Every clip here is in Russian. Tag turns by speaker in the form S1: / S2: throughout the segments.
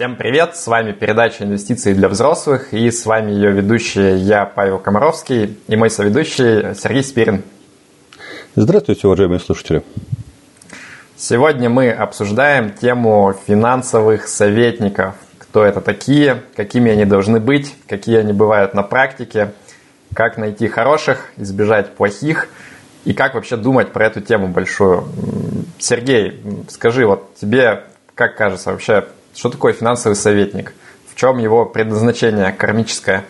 S1: Всем привет! С вами передача «Инвестиции для взрослых» и с вами ее ведущий я, Павел Комаровский, и мой соведущий Сергей Спирин.
S2: Здравствуйте, уважаемые слушатели!
S1: Сегодня мы обсуждаем тему финансовых советников. Кто это такие, какими они должны быть, какие они бывают на практике, как найти хороших, избежать плохих и как вообще думать про эту тему большую. Сергей, скажи, вот тебе как кажется вообще, что такое финансовый советник? В чем его предназначение кармическое?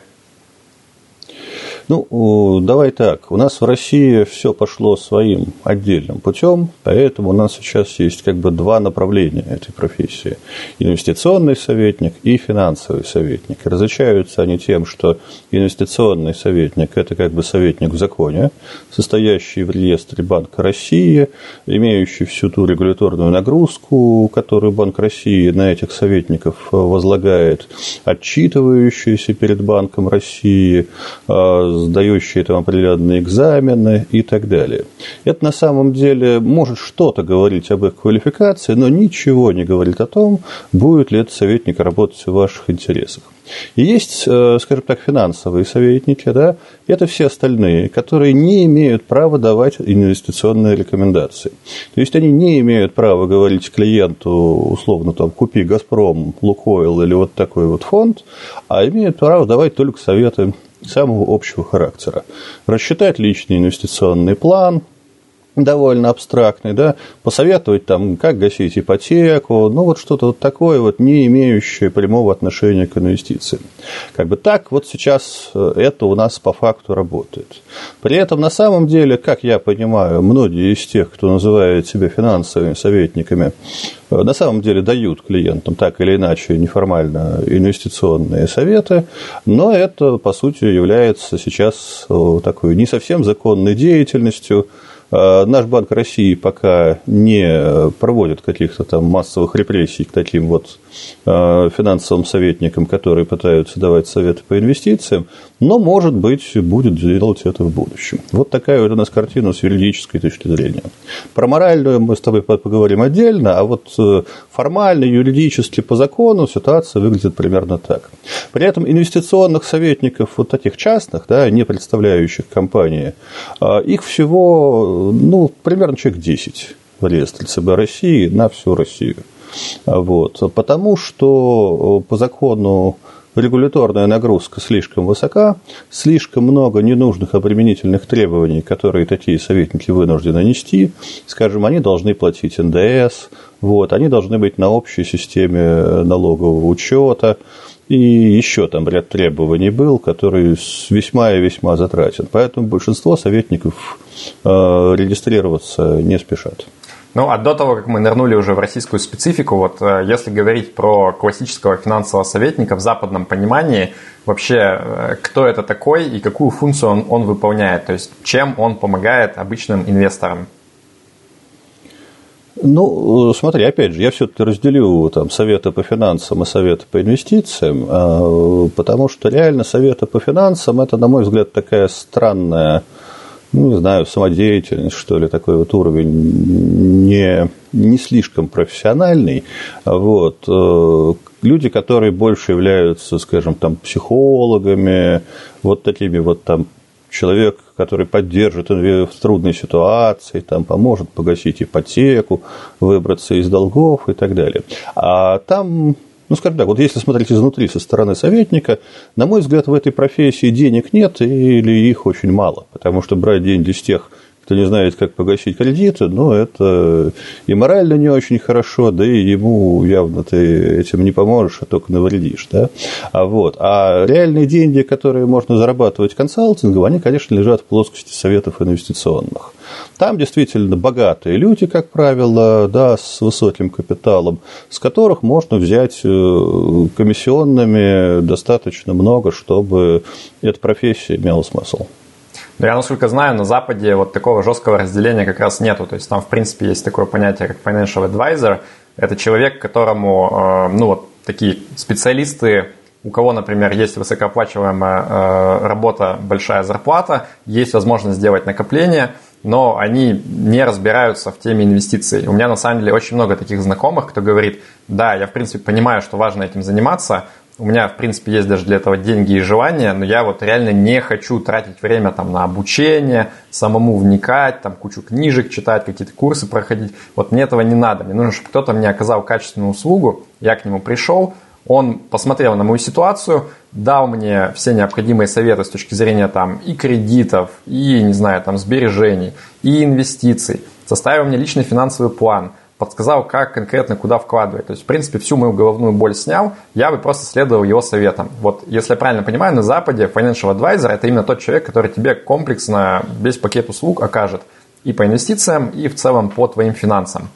S2: Ну, давай так. У нас в России все пошло своим отдельным путем, поэтому у нас сейчас есть как бы два направления этой профессии. Инвестиционный советник и финансовый советник. Различаются они тем, что инвестиционный советник – это как бы советник в законе, состоящий в реестре Банка России, имеющий всю ту регуляторную нагрузку, которую Банк России на этих советников возлагает, отчитывающийся перед Банком России, а, сдающие там определенные экзамены и так далее. Это на самом деле может что-то говорить об их квалификации, но ничего не говорит о том, будет ли этот советник работать в ваших интересах. И есть, э, скажем так, финансовые советники, да, это все остальные, которые не имеют права давать инвестиционные рекомендации. То есть они не имеют права говорить клиенту, условно, там, купи «Газпром», «Лукойл» или вот такой вот фонд, а имеют право давать только советы самого общего характера. Рассчитать личный инвестиционный план, довольно абстрактный, да, посоветовать там, как гасить ипотеку, ну вот что-то вот такое вот, не имеющее прямого отношения к инвестициям. Как бы так вот сейчас э, это у нас по факту работает. При этом на самом деле, как я понимаю, многие из тех, кто называет себя финансовыми советниками, э, на самом деле дают клиентам так или иначе неформально инвестиционные советы, но это, по сути, является сейчас э, такой не совсем законной деятельностью, наш Банк России пока не проводит каких-то там массовых репрессий к таким вот э, финансовым советникам, которые пытаются давать советы по инвестициям, но, может быть, будет делать это в будущем. Вот такая вот у нас картина с юридической точки зрения. Про моральную мы с тобой поговорим отдельно, а вот э, формально, юридически, по закону ситуация выглядит примерно так. При этом инвестиционных советников, вот таких частных, да, не представляющих компании, их всего ну, примерно человек 10 в реестре ЦБ России на всю Россию. Вот. Потому что по закону регуляторная нагрузка слишком высока, слишком много ненужных обременительных требований, которые такие советники вынуждены нести. Скажем, они должны платить НДС, вот, они должны быть на общей системе налогового учета, и еще там ряд требований был, который весьма и весьма затратен. Поэтому большинство советников э, регистрироваться не спешат.
S1: Ну, а до того, как мы нырнули уже в российскую специфику, вот э, если говорить про классического финансового советника в западном понимании, вообще э, кто это такой и какую функцию он, он выполняет, то есть чем он помогает обычным инвесторам?
S2: Ну, смотри, опять же, я все-таки разделю там советы по финансам и советы по инвестициям, а, потому что реально советы по финансам это, на мой взгляд, такая странная, ну, не знаю, самодеятельность, что ли, такой вот уровень не, не слишком профессиональный. Вот. Э, люди, которые больше являются, скажем, там, психологами, вот такими вот там человек, который поддержит в трудной ситуации, там, поможет погасить ипотеку, выбраться из долгов и так далее. А там ну, скажем так, вот если смотреть изнутри, со стороны советника, на мой взгляд, в этой профессии денег нет или их очень мало, потому что брать деньги с тех, кто не знает, как погасить кредиты, ну, это и морально не очень хорошо, да и ему явно ты этим не поможешь, а только навредишь, да. А, вот. а реальные деньги, которые можно зарабатывать консалтингом, они, конечно, лежат в плоскости советов инвестиционных. Там действительно богатые люди, как правило, да, с высоким капиталом, с которых можно взять э, комиссионными достаточно много, чтобы эта профессия имела смысл.
S1: Но я, насколько знаю, на Западе вот такого жесткого разделения как раз нету. То есть там, в принципе, есть такое понятие, как financial advisor. Это человек, которому, э, ну вот, такие специалисты, у кого, например, есть высокооплачиваемая э, работа, большая зарплата, есть возможность сделать накопление, но они не разбираются в теме инвестиций. У меня на самом деле очень много таких знакомых, кто говорит, да, я в принципе понимаю, что важно этим заниматься, у меня, в принципе, есть даже для этого деньги и желания, но я вот реально не хочу тратить время там на обучение, самому вникать, там кучу книжек читать, какие-то курсы проходить. Вот мне этого не надо. Мне нужно, чтобы кто-то мне оказал качественную услугу, я к нему пришел, он посмотрел на мою ситуацию, дал мне все необходимые советы с точки зрения там и кредитов, и, не знаю, там сбережений, и инвестиций, составил мне личный финансовый план, подсказал, как конкретно куда вкладывать. То есть, в принципе, всю мою головную боль снял, я бы просто следовал его советам. Вот, если я правильно понимаю, на Западе Financial Advisor – это именно тот человек, который тебе комплексно весь пакет услуг окажет и по инвестициям, и в целом по твоим финансам.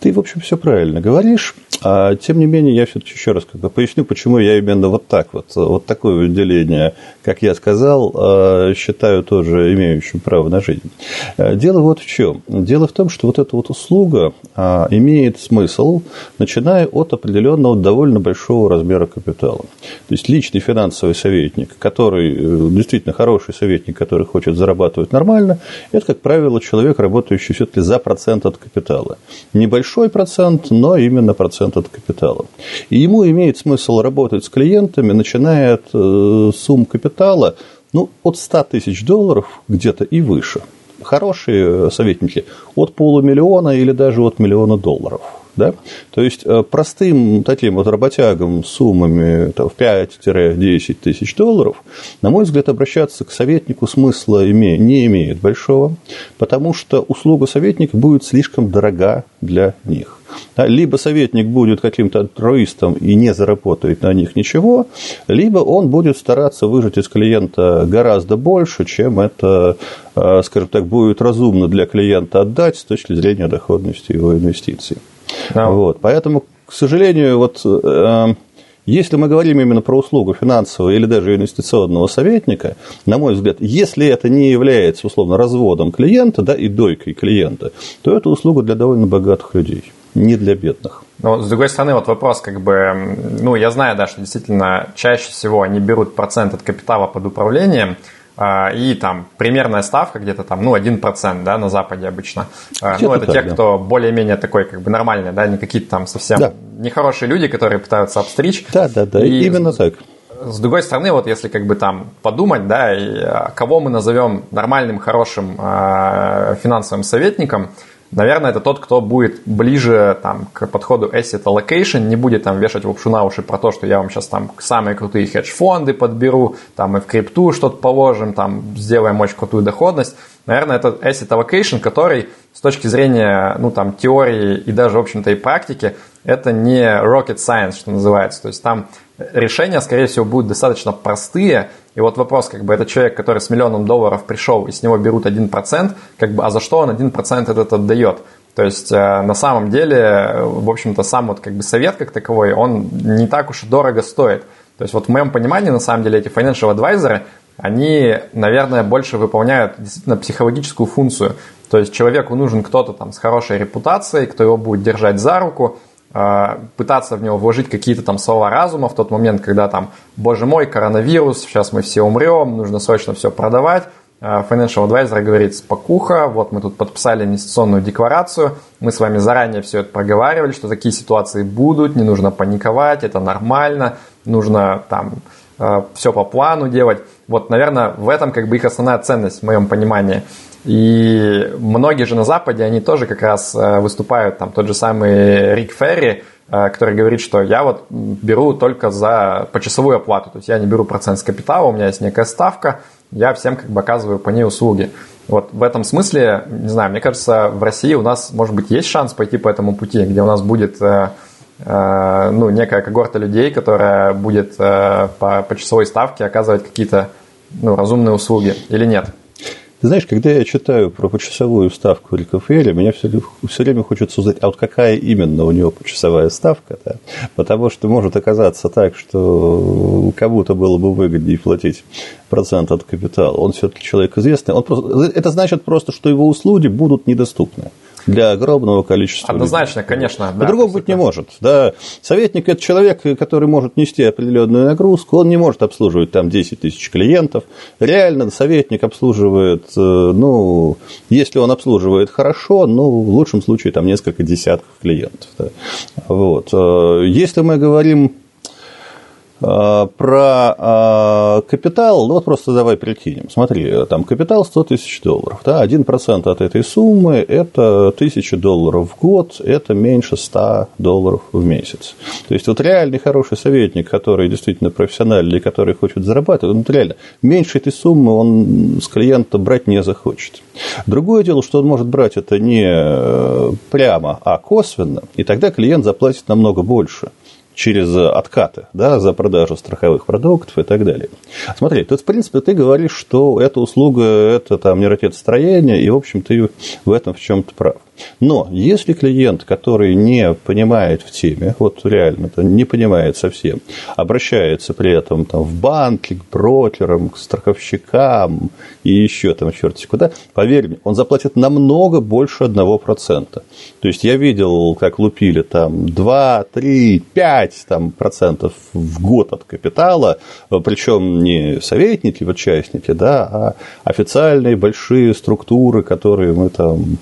S2: Ты, в общем, все правильно говоришь. А, тем не менее, я все-таки еще раз как бы поясню, почему я именно вот так вот, вот такое выделение, как я сказал, а, считаю тоже имеющим право на жизнь. А, дело вот в чем. Дело в том, что вот эта вот услуга а, имеет смысл, начиная от определенного довольно большого размера капитала. То есть личный финансовый советник, который э, действительно хороший советник, который хочет зарабатывать нормально, это, как правило, человек, работающий все-таки за процент от капитала. Небольшой небольшой процент, но именно процент от капитала. И ему имеет смысл работать с клиентами, начиная от э, сумм капитала ну, от 100 тысяч долларов где-то и выше. Хорошие советники от полумиллиона или даже от миллиона долларов. Да? То есть э, простым таким вот работягам с суммами там, в 5-10 тысяч долларов, на мой взгляд, обращаться к советнику смысла не имеет большого, потому что услуга советника будет слишком дорога для них. Либо советник будет каким-то альтруистом и не заработает на них ничего, либо он будет стараться выжать из клиента гораздо больше, чем это, э, скажем так, будет разумно для клиента отдать с точки зрения доходности его инвестиций. Да. Вот. Поэтому, к сожалению, вот э, если мы говорим именно про услугу финансового или даже инвестиционного советника, на мой взгляд, если это не является, условно, разводом клиента да, и дойкой клиента, то это услуга для довольно богатых людей, не для бедных.
S1: Но, с другой стороны, вот вопрос, как бы, ну, я знаю, да, что действительно чаще всего они берут процент от капитала под управлением, и там примерная ставка где-то там, ну, 1%, да, на Западе обычно. А, ну, это так, те, да. кто более-менее такой, как бы, нормальный, да, не какие-то там совсем да. нехорошие люди, которые пытаются обстричь.
S2: Да, да, да, и именно так.
S1: С другой стороны, вот если как бы там подумать, да, и кого мы назовем нормальным, хорошим э, финансовым советником – Наверное, это тот, кто будет ближе там, к подходу asset allocation, не будет там вешать лапшу на уши про то, что я вам сейчас там самые крутые хедж-фонды подберу, там и в крипту что-то положим, там сделаем очень крутую доходность. Наверное, это asset allocation, который с точки зрения ну, там, теории и даже, в общем-то, и практики, это не rocket science, что называется. То есть там решения, скорее всего, будут достаточно простые, и вот вопрос, как бы, это человек, который с миллионом долларов пришел, и с него берут 1%, как бы, а за что он 1% этот отдает? То есть, э, на самом деле, в общем-то, сам вот как бы совет как таковой, он не так уж и дорого стоит. То есть, вот в моем понимании, на самом деле, эти financial advisor, они, наверное, больше выполняют действительно психологическую функцию. То есть, человеку нужен кто-то там с хорошей репутацией, кто его будет держать за руку, пытаться в него вложить какие-то там слова разума в тот момент, когда там, боже мой, коронавирус, сейчас мы все умрем, нужно срочно все продавать. А, Financial Advisor говорит, спокуха, вот мы тут подписали инвестиционную декларацию, мы с вами заранее все это проговаривали, что такие ситуации будут, не нужно паниковать, это нормально, нужно там а, все по плану делать. Вот, наверное, в этом как бы их основная ценность в моем понимании – и многие же на Западе, они тоже как раз э, выступают, там тот же самый Рик Ферри, э, который говорит, что я вот беру только за почасовую оплату, то есть я не беру процент с капитала, у меня есть некая ставка, я всем как бы оказываю по ней услуги. Вот в этом смысле, не знаю, мне кажется, в России у нас, может быть, есть шанс пойти по этому пути, где у нас будет э, ну, некая когорта людей, которая будет по, по часовой ставке оказывать какие-то ну, разумные услуги или нет?
S2: Ты знаешь, когда я читаю про почасовую ставку Рикофеля, меня все, все время хочется узнать, а вот какая именно у него почасовая ставка, да? потому что может оказаться так, что кому-то было бы выгоднее платить процент от капитала. Он все-таки человек известный. Он просто, это значит просто, что его услуги будут недоступны. Для огромного количества
S1: Однозначно, людей. конечно.
S2: Да, По-другому быть не может. Да. Советник – это человек, который может нести определенную нагрузку, он не может обслуживать там 10 тысяч клиентов. Реально советник обслуживает, э, ну, если он обслуживает хорошо, ну, в лучшем случае там несколько десятков клиентов. Да. Вот. Э, если мы говорим про э, капитал, ну вот просто давай прикинем. Смотри, там капитал 100 тысяч долларов. Да, 1% от этой суммы – это 1000 долларов в год, это меньше 100 долларов в месяц. То есть, вот реальный хороший советник, который действительно профессиональный, который хочет зарабатывать, вот реально, меньше этой суммы он с клиента брать не захочет. Другое дело, что он может брать это не э, прямо, а косвенно, и тогда клиент заплатит намного больше через откаты да, за продажу страховых продуктов и так далее. Смотри, тут, в принципе, ты говоришь, что эта услуга – это там нейротецстроение, и, в общем, ты в этом в чем-то прав. Но если клиент, который не понимает в теме, вот реально не понимает совсем, обращается при этом там, в банки, к брокерам, к страховщикам и еще там черти куда, поверь мне, он заплатит намного больше 1%. То есть я видел, как лупили там 2, 3, 5 там, процентов в год от капитала, причем не советники, вот частники, да, а официальные большие структуры, которые мы там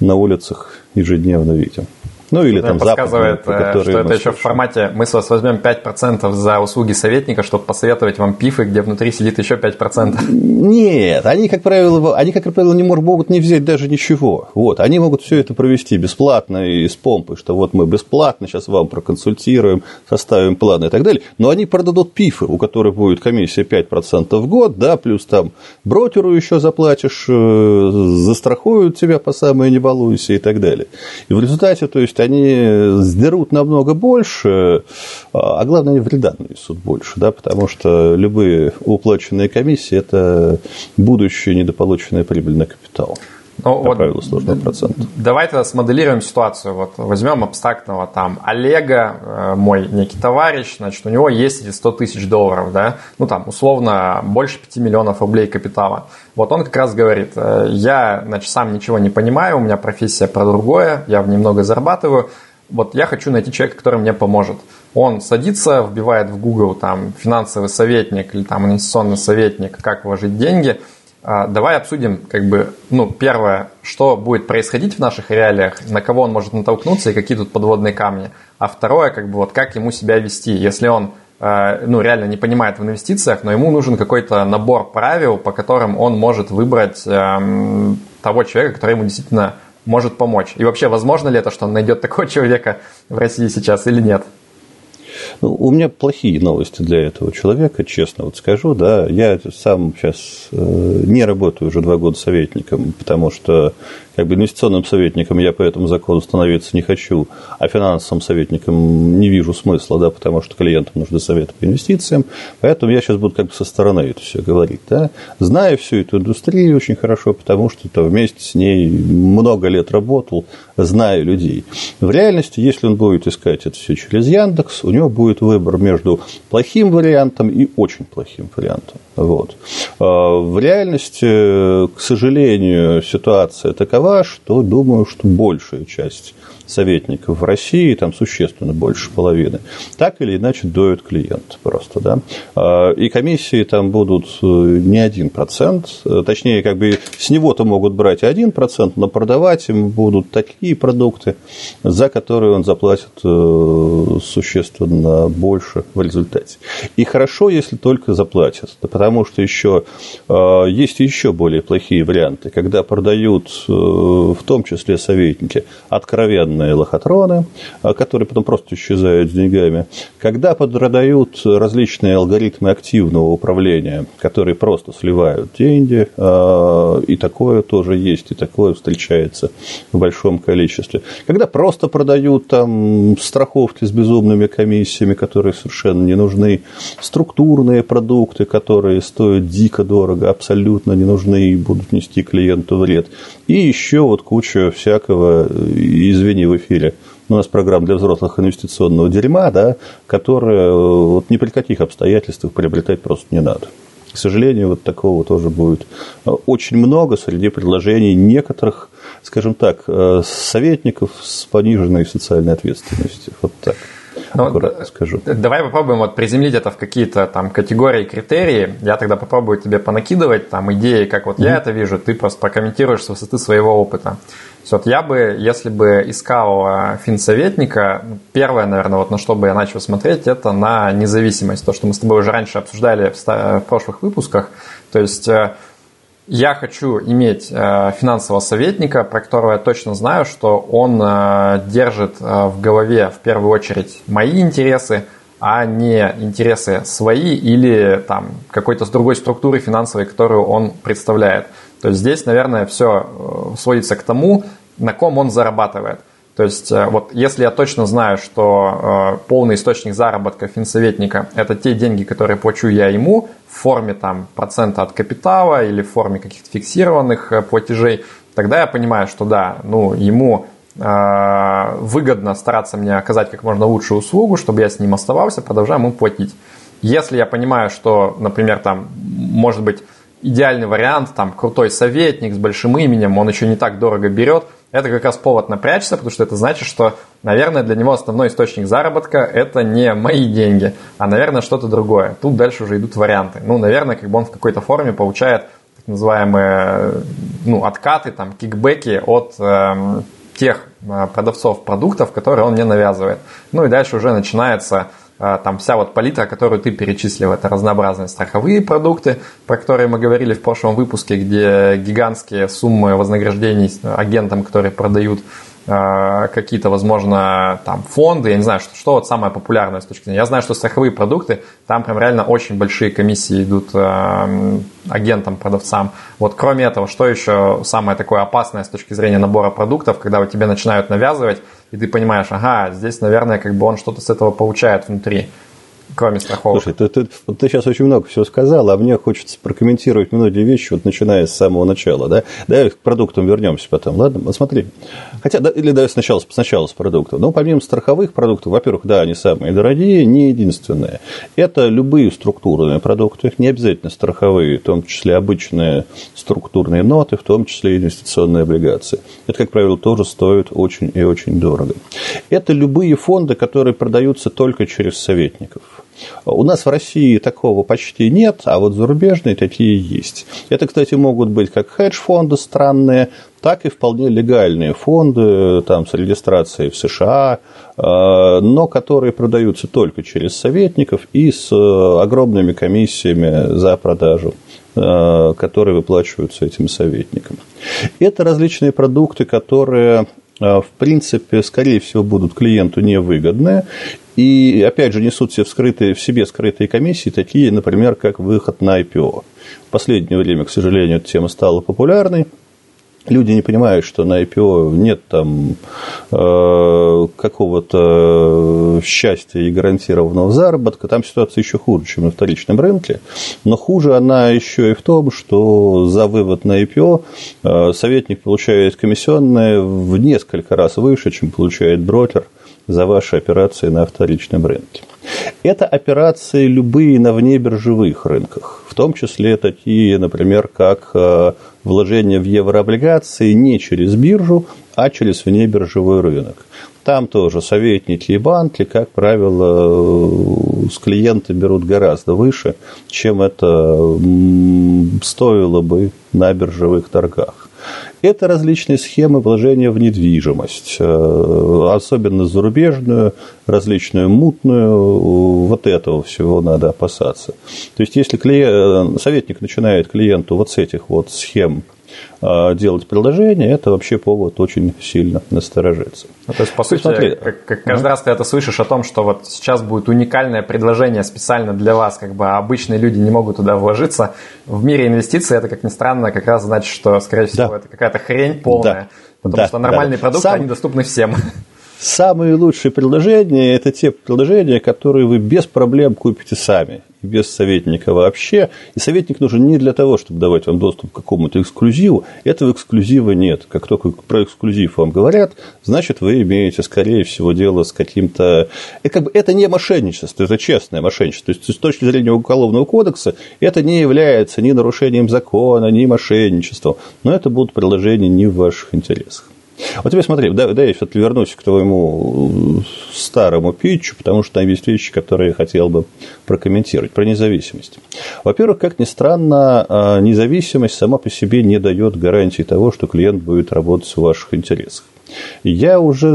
S2: на улицах ежедневно видим.
S1: Ну, или там подсказывает, западные, э, что это еще в формате мы с вас возьмем 5% за услуги советника, чтобы посоветовать вам пифы, где внутри сидит еще 5%.
S2: Нет, они, как правило, они, как правило, не могут не взять даже ничего. Вот, они могут все это провести бесплатно и с помпой, что вот мы бесплатно сейчас вам проконсультируем, составим планы и так далее. Но они продадут пифы, у которых будет комиссия 5% в год, да, плюс там брокеру еще заплатишь, э, застрахуют тебя по самое не балуйся и так далее. И в результате, то есть, есть они сдерут намного больше, а главное, они вреда нанесут больше, да, потому что любые уплаченные комиссии – это будущее недополученная прибыль на капитал.
S1: Ну, по вот правилу сложного процента. Давай тогда смоделируем ситуацию. Вот возьмем абстрактного там Олега, э, мой некий товарищ, значит, у него есть эти 100 тысяч долларов, да, ну там условно больше 5 миллионов рублей капитала. Вот он как раз говорит, э, я, значит, сам ничего не понимаю, у меня профессия про другое, я немного зарабатываю, вот я хочу найти человека, который мне поможет. Он садится, вбивает в Google там финансовый советник или там инвестиционный советник, как вложить деньги – давай обсудим, как бы, ну, первое, что будет происходить в наших реалиях, на кого он может натолкнуться и какие тут подводные камни. А второе, как бы, вот как ему себя вести, если он а, ну, реально не понимает в инвестициях, но ему нужен какой-то набор правил, по которым он может выбрать эм, того человека, который ему действительно может помочь. И вообще, возможно ли это, что он найдет такого человека в России сейчас или нет?
S2: Ну, у меня плохие новости для этого человека, честно вот скажу. Да, я сам сейчас э, не работаю уже два года советником, потому что как бы инвестиционным советником я по этому закону становиться не хочу, а финансовым советником не вижу смысла, да, потому что клиентам нужны советы по инвестициям. Поэтому я сейчас буду как бы со стороны это все говорить. Да. Знаю всю эту индустрию очень хорошо, потому что -то вместе с ней много лет работал, знаю людей. В реальности, если он будет искать это все через Яндекс, у него будет выбор между плохим вариантом и очень плохим вариантом. Вот. А в реальности, к сожалению, ситуация такова, что думаю, что большая часть советников в России, там существенно больше половины, так или иначе доют клиент просто, да. А, и комиссии там будут э, не один процент, э, точнее, как бы с него-то могут брать один процент, но продавать им будут такие продукты, за которые он заплатит э, существенно больше в результате. И хорошо, если только заплатят, потому что еще есть еще более плохие варианты, когда продают, в том числе советники, откровенно современные лохотроны, а, которые потом просто исчезают с деньгами. Когда продают различные алгоритмы активного управления, которые просто сливают деньги, а, и такое тоже есть, и такое встречается в большом количестве. Когда просто продают там страховки с безумными комиссиями, которые совершенно не нужны, структурные продукты, которые стоят дико дорого, абсолютно не нужны и будут нести клиенту вред. И еще вот куча всякого, извини, в эфире. У нас программа для взрослых инвестиционного дерьма, да, которая вот ни при каких обстоятельствах приобретать просто не надо. К сожалению, вот такого тоже будет очень много среди предложений некоторых, скажем так, советников с пониженной социальной ответственностью. Вот так.
S1: Ну, аккуратно скажу. Давай попробуем вот приземлить это в какие-то там категории, критерии. Я тогда попробую тебе понакидывать там идеи, как вот mm-hmm. я это вижу, ты просто прокомментируешь с высоты своего опыта. Вот я бы, если бы искал а, финсоветника, ну, первое, наверное, вот на что бы я начал смотреть, это на независимость. То, что мы с тобой уже раньше обсуждали в прошлых выпусках. То есть э, я хочу иметь э, финансового советника, про которого я точно знаю, что он э, держит э, в голове в первую очередь мои интересы, а не интересы свои или там какой-то с другой структуры финансовой, которую он представляет. То есть здесь, наверное, все сводится к тому, на ком он зарабатывает – то есть э, вот если я точно знаю, что э, полный источник заработка финсоветника – это те деньги, которые плачу я ему в форме там, процента от капитала или в форме каких-то фиксированных э, платежей, тогда я понимаю, что да, ну, ему э, выгодно стараться мне оказать как можно лучшую услугу, чтобы я с ним оставался, продолжаю ему платить. Если я понимаю, что, например, там, может быть, идеальный вариант, там, крутой советник с большим именем, он еще не так дорого берет – это как раз повод напрячься, потому что это значит, что, наверное, для него основной источник заработка – это не мои деньги, а, наверное, что-то другое. Тут дальше уже идут варианты. Ну, наверное, как бы он в какой-то форме получает так называемые ну, откаты, там, кикбеки от э, тех продавцов продуктов, которые он мне навязывает. Ну и дальше уже начинается там вся вот палитра, которую ты перечислил, это разнообразные страховые продукты, про которые мы говорили в прошлом выпуске, где гигантские суммы вознаграждений агентам, которые продают а, какие-то, возможно, там фонды, я не знаю, что, что вот самое популярное с точки зрения. Я знаю, что страховые продукты, там прям реально очень большие комиссии идут э, агентам, продавцам. Вот кроме этого, что еще самое такое опасное с точки зрения набора продуктов, когда вот тебе начинают навязывать, и ты понимаешь, ага, здесь, наверное, как бы он что-то с этого получает внутри кроме страховок.
S2: Слушай, ты, ты, вот ты сейчас очень много всего сказал, а мне хочется прокомментировать многие вещи, вот начиная с самого начала. Да? Давай к продуктам вернемся потом, ладно? Вот смотри. Хотя, да, или давай сначала, сначала с продуктов. Ну, помимо страховых продуктов, во-первых, да, они самые дорогие, не единственные. Это любые структурные продукты, не обязательно страховые, в том числе обычные структурные ноты, в том числе инвестиционные облигации. Это, как правило, тоже стоит очень и очень дорого. Это любые фонды, которые продаются только через советников. У нас в России такого почти нет, а вот зарубежные такие есть. Это, кстати, могут быть как хедж-фонды странные, так и вполне легальные фонды там, с регистрацией в США, э, но которые продаются только через советников и с э, огромными комиссиями за продажу э, которые выплачиваются этим советникам. Это различные продукты, которые в принципе, скорее всего, будут клиенту невыгодны и, опять же, несут все вскрытые, в себе скрытые комиссии, такие, например, как выход на IPO. В последнее время, к сожалению, эта тема стала популярной. Люди не понимают, что на IPO нет там э, какого-то счастья и гарантированного заработка. Там ситуация еще хуже, чем на вторичном рынке. Но хуже она еще и в том, что за вывод на IPO э, советник получает комиссионные в несколько раз выше, чем получает брокер за ваши операции на вторичном рынке. Это операции любые на внебиржевых рынках, в том числе такие, например, как э, вложение в еврооблигации не через биржу, а через внебиржевой рынок. Там тоже советники и банки, как правило, с клиента берут гораздо выше, чем это стоило бы на биржевых торгах. Это различные схемы вложения в недвижимость, э, особенно зарубежную, различную мутную, вот этого всего надо опасаться. То есть, если клиент, советник начинает клиенту вот с этих вот схем делать предложение, это вообще повод очень сильно насторожиться.
S1: Ну, то есть, по сути, смотри, как, как каждый раз ты это слышишь о том, что вот сейчас будет уникальное предложение специально для вас, как бы обычные люди не могут туда вложиться. В мире инвестиций это, как ни странно, как раз значит, что, скорее всего, да. это какая-то хрень полная, да. потому да, что нормальные да. продукты, Сам... они доступны всем.
S2: Самые лучшие предложения – это те предложения, которые вы без проблем купите сами без советника вообще. И советник нужен не для того, чтобы давать вам доступ к какому-то эксклюзиву. Этого эксклюзива нет. Как только про эксклюзив вам говорят, значит, вы имеете, скорее всего, дело с каким-то... Это, как бы, это не мошенничество, это честное мошенничество. То есть, с точки зрения Уголовного кодекса, это не является ни нарушением закона, ни мошенничеством. Но это будут предложения не в ваших интересах. Вот теперь смотри, да, да, я все-таки вернусь к твоему старому питчу, потому что там есть вещи, которые я хотел бы прокомментировать про независимость. Во-первых, как ни странно, а, независимость сама по себе не дает гарантии того, что клиент будет работать в ваших интересах. Я уже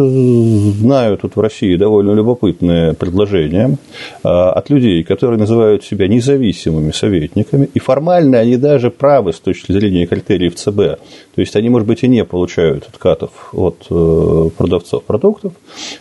S2: знаю тут в России довольно любопытное предложение а, от людей, которые называют себя независимыми советниками, и формально они даже правы с точки зрения критериев ЦБ. То есть они, может быть, и не получают откатов от э, продавцов продуктов,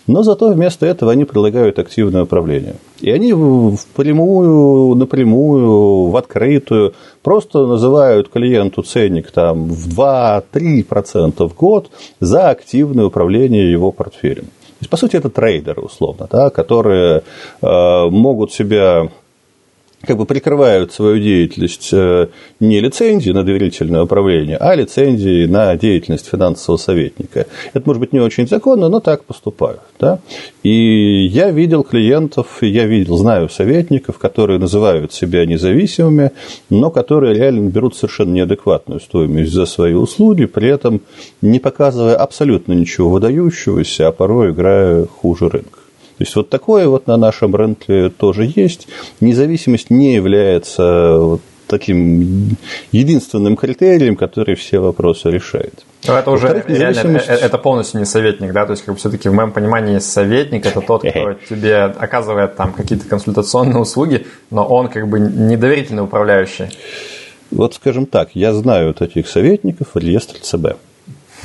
S2: но зато вместо этого они предлагают активное управление. И они впрямую, напрямую, в открытую просто называют клиенту ценник там, в 2-3% в год за активное управление его портфелем. То есть, по сути, это трейдеры, условно, да, которые э, могут себя как бы прикрывают свою деятельность э, не лицензией на доверительное управление, а лицензией на деятельность финансового советника. Это может быть не очень законно, но так поступают. Да? И я видел клиентов, я видел, знаю советников, которые называют себя независимыми, но которые реально берут совершенно неадекватную стоимость за свои услуги, при этом не показывая абсолютно ничего выдающегося, а порой играя хуже рынка. То есть вот такое вот на нашем рынке тоже есть. Независимость не является вот таким единственным критерием, который все вопросы решает.
S1: Но это уже реально, э, это полностью не советник, да, то есть как бы все-таки в моем понимании советник это тот, кто тебе оказывает там какие-то консультационные услуги, но он как бы недоверительный управляющий.
S2: Вот скажем так, я знаю таких советников в реестре ЦБ.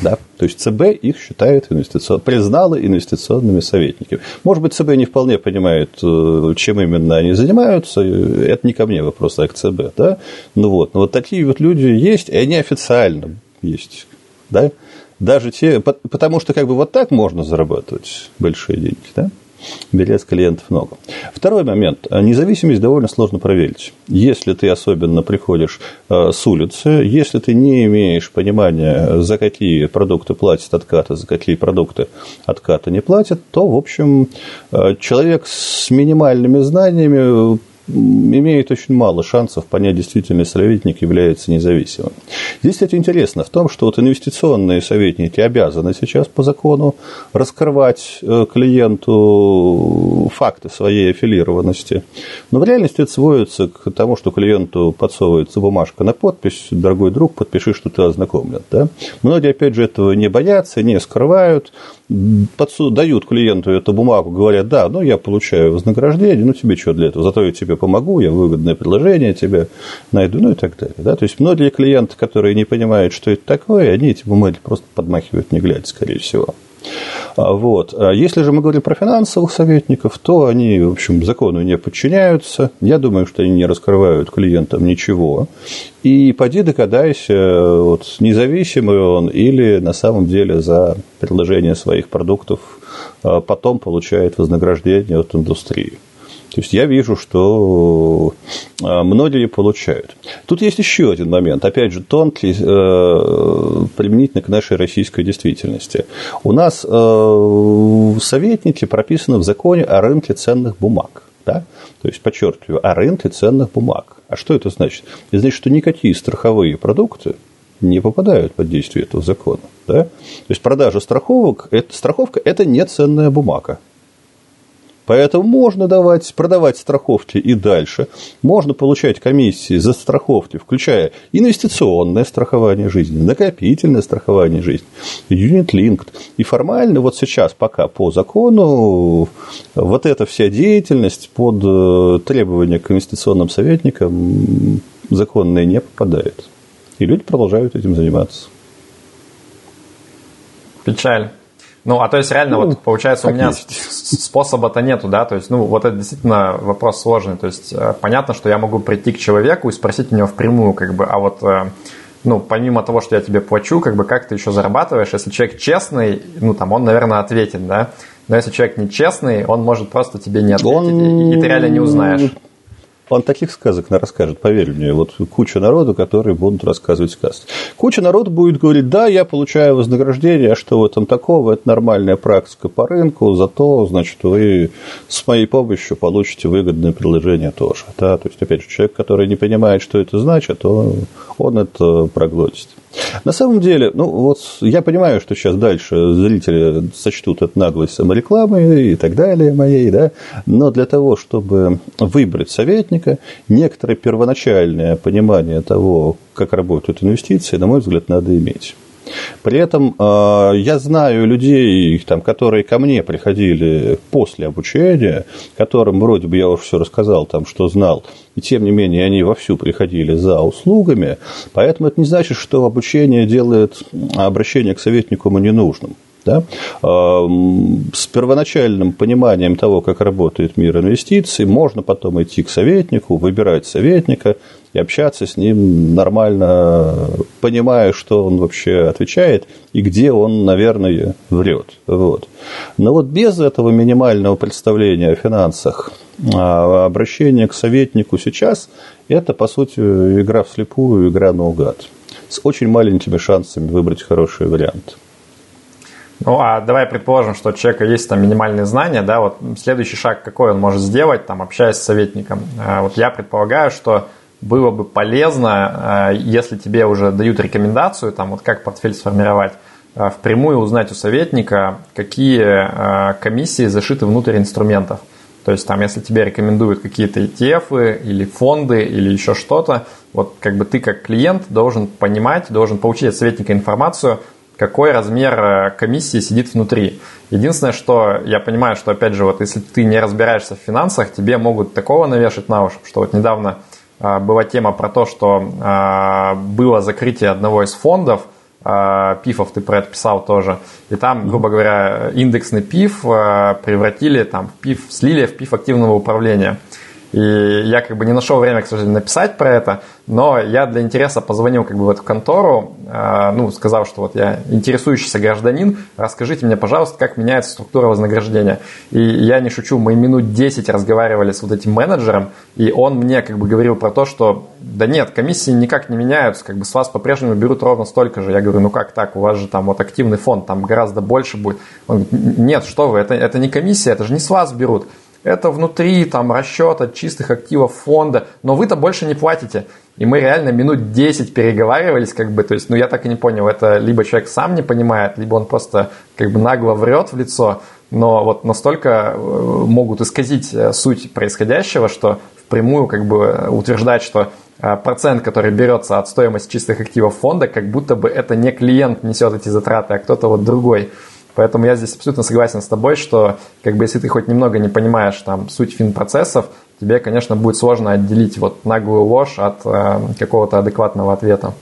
S2: Да? То есть ЦБ их считает инвестицион... признала инвестиционными советниками. Может быть, ЦБ не вполне понимает, э, чем именно они занимаются. Это не ко мне вопрос, а к ЦБ. Да? Ну вот. Но вот такие вот люди есть, и они официально есть. Да? Даже те, потому что как бы вот так можно зарабатывать большие деньги. Да? Билет клиентов много. Второй момент. Независимость довольно сложно проверить. Если ты особенно приходишь э, с улицы, если ты не имеешь понимания, за какие продукты платят откаты, за какие продукты откаты не платят, то, в общем, э, человек с минимальными знаниями имеет очень мало шансов понять, действительно советник является независимым. Здесь, кстати, интересно в том, что вот инвестиционные советники обязаны сейчас по закону раскрывать э, клиенту факты своей аффилированности. Но в реальности это сводится к тому, что клиенту подсовывается бумажка на подпись, дорогой друг, подпиши, что ты ознакомлен. Да? Многие, опять же, этого не боятся, не скрывают, дают клиенту эту бумагу, говорят, да, ну я получаю вознаграждение, ну тебе что для этого, зато я тебе помогу, я выгодное предложение тебе найду, ну и так далее. Да? То есть многие клиенты, которые не понимают, что это такое, они эти бумаги просто подмахивают, не глядя, скорее всего. А, вот. А если же мы говорим про финансовых советников, то они, в общем, закону не подчиняются. Я думаю, что они не раскрывают клиентам ничего. И поди догадайся, вот, независимый он или на самом деле за предложение своих продуктов а, потом получает вознаграждение от индустрии. То есть я вижу, что а, многие получают. Тут есть еще один момент, опять же, тонкий, э, применительно к нашей российской действительности. У нас э, советники прописаны в законе о рынке ценных бумаг. Да? То есть, подчеркиваю, о рынке ценных бумаг. А что это значит? Это значит, что никакие страховые продукты не попадают под действие этого закона. Да? То есть продажа страховок, это, страховка – это не ценная бумага. Поэтому можно давать, продавать страховки и дальше. Можно получать комиссии за страховки, включая инвестиционное страхование жизни, накопительное страхование жизни, юнит-линкд. И формально вот сейчас пока по закону вот эта вся деятельность под э, требования к инвестиционным советникам законная не попадает. И люди продолжают этим заниматься.
S1: Печаль. Ну, а то есть реально, ну, вот получается, у меня способа-то нету, да, то есть, ну, вот это действительно вопрос сложный, то есть, э, понятно, что я могу прийти к человеку и спросить у него впрямую, как бы, а вот, э, ну, помимо того, что я тебе плачу, как бы, как ты еще зарабатываешь, если человек честный, ну, там, он, наверное, ответит, да, но если человек нечестный, он может просто тебе не ответить, он... и ты реально не узнаешь.
S2: Он таких сказок не расскажет, поверь мне. Вот куча народу, которые будут рассказывать сказки. Куча народу будет говорить, да, я получаю вознаграждение, а что в этом такого? Это нормальная практика по рынку, зато, значит, вы с моей помощью получите выгодное предложение тоже. Да? То есть, опять же, человек, который не понимает, что это значит, он, он это проглотит. На самом деле, ну вот я понимаю, что сейчас дальше зрители сочтут это наглость саморекламы и так далее моей, да, но для того, чтобы выбрать советника, некоторое первоначальное понимание того, как работают инвестиции, на мой взгляд, надо иметь. При этом э, я знаю людей, там, которые ко мне приходили после обучения, которым вроде бы я уже все рассказал, там, что знал, и тем не менее они вовсю приходили за услугами, поэтому это не значит, что обучение делает обращение к советнику ненужным да, с первоначальным пониманием того, как работает мир инвестиций, можно потом идти к советнику, выбирать советника и общаться с ним нормально, понимая, что он вообще отвечает и где он, наверное, врет. Вот. Но вот без этого минимального представления о финансах, а, обращение к советнику сейчас – это, по сути, игра вслепую, игра наугад с очень маленькими шансами выбрать хороший вариант.
S1: Ну, а давай предположим, что у человека есть там минимальные знания, да, вот следующий шаг какой он может сделать, там, общаясь с советником. А, вот я предполагаю, что было бы полезно, а, если тебе уже дают рекомендацию, там, вот как портфель сформировать, а, впрямую узнать у советника, какие комиссии зашиты внутрь инструментов. То есть там, если тебе рекомендуют какие-то ETF или фонды или еще что-то, вот как бы ты как клиент должен понимать, должен получить от советника информацию, какой размер э, комиссии сидит внутри. Единственное, что я понимаю, что, опять же, вот если ты не разбираешься в финансах, тебе могут такого навешать на уши, что вот недавно э, была тема про то, что э, было закрытие одного из фондов, пифов ты про это писал тоже, и там, грубо говоря, индексный пиф превратили там в пиф, слили в пиф активного управления. И я как бы не нашел время, к сожалению, написать про это, но я для интереса позвонил как бы в эту контору, э, ну, сказал, что вот я интересующийся гражданин, расскажите мне, пожалуйста, как меняется структура вознаграждения. И я не шучу, мы минут 10 разговаривали с вот этим менеджером, и он мне как бы говорил про то, что да нет, комиссии никак не меняются, как бы с вас по-прежнему берут ровно столько же. Я говорю, ну как так, у вас же там вот активный фонд, там гораздо больше будет. Он говорит, нет, что вы, это, это не комиссия, это же не с вас берут это внутри там расчета чистых активов фонда, но вы-то больше не платите. И мы реально минут 10 переговаривались, как бы, то есть, ну, я так и не понял, это либо человек сам не понимает, либо он просто как бы нагло врет в лицо, но вот настолько э, могут исказить э, суть происходящего, что впрямую как бы утверждать, что э, процент, который берется от стоимости чистых активов фонда, как будто бы это не клиент несет эти затраты, а кто-то вот другой. Поэтому я здесь абсолютно согласен с тобой, что как бы если ты хоть немного не понимаешь там суть финпроцессов, тебе, конечно, будет сложно отделить вот наглую ложь от э, какого-то адекватного ответа.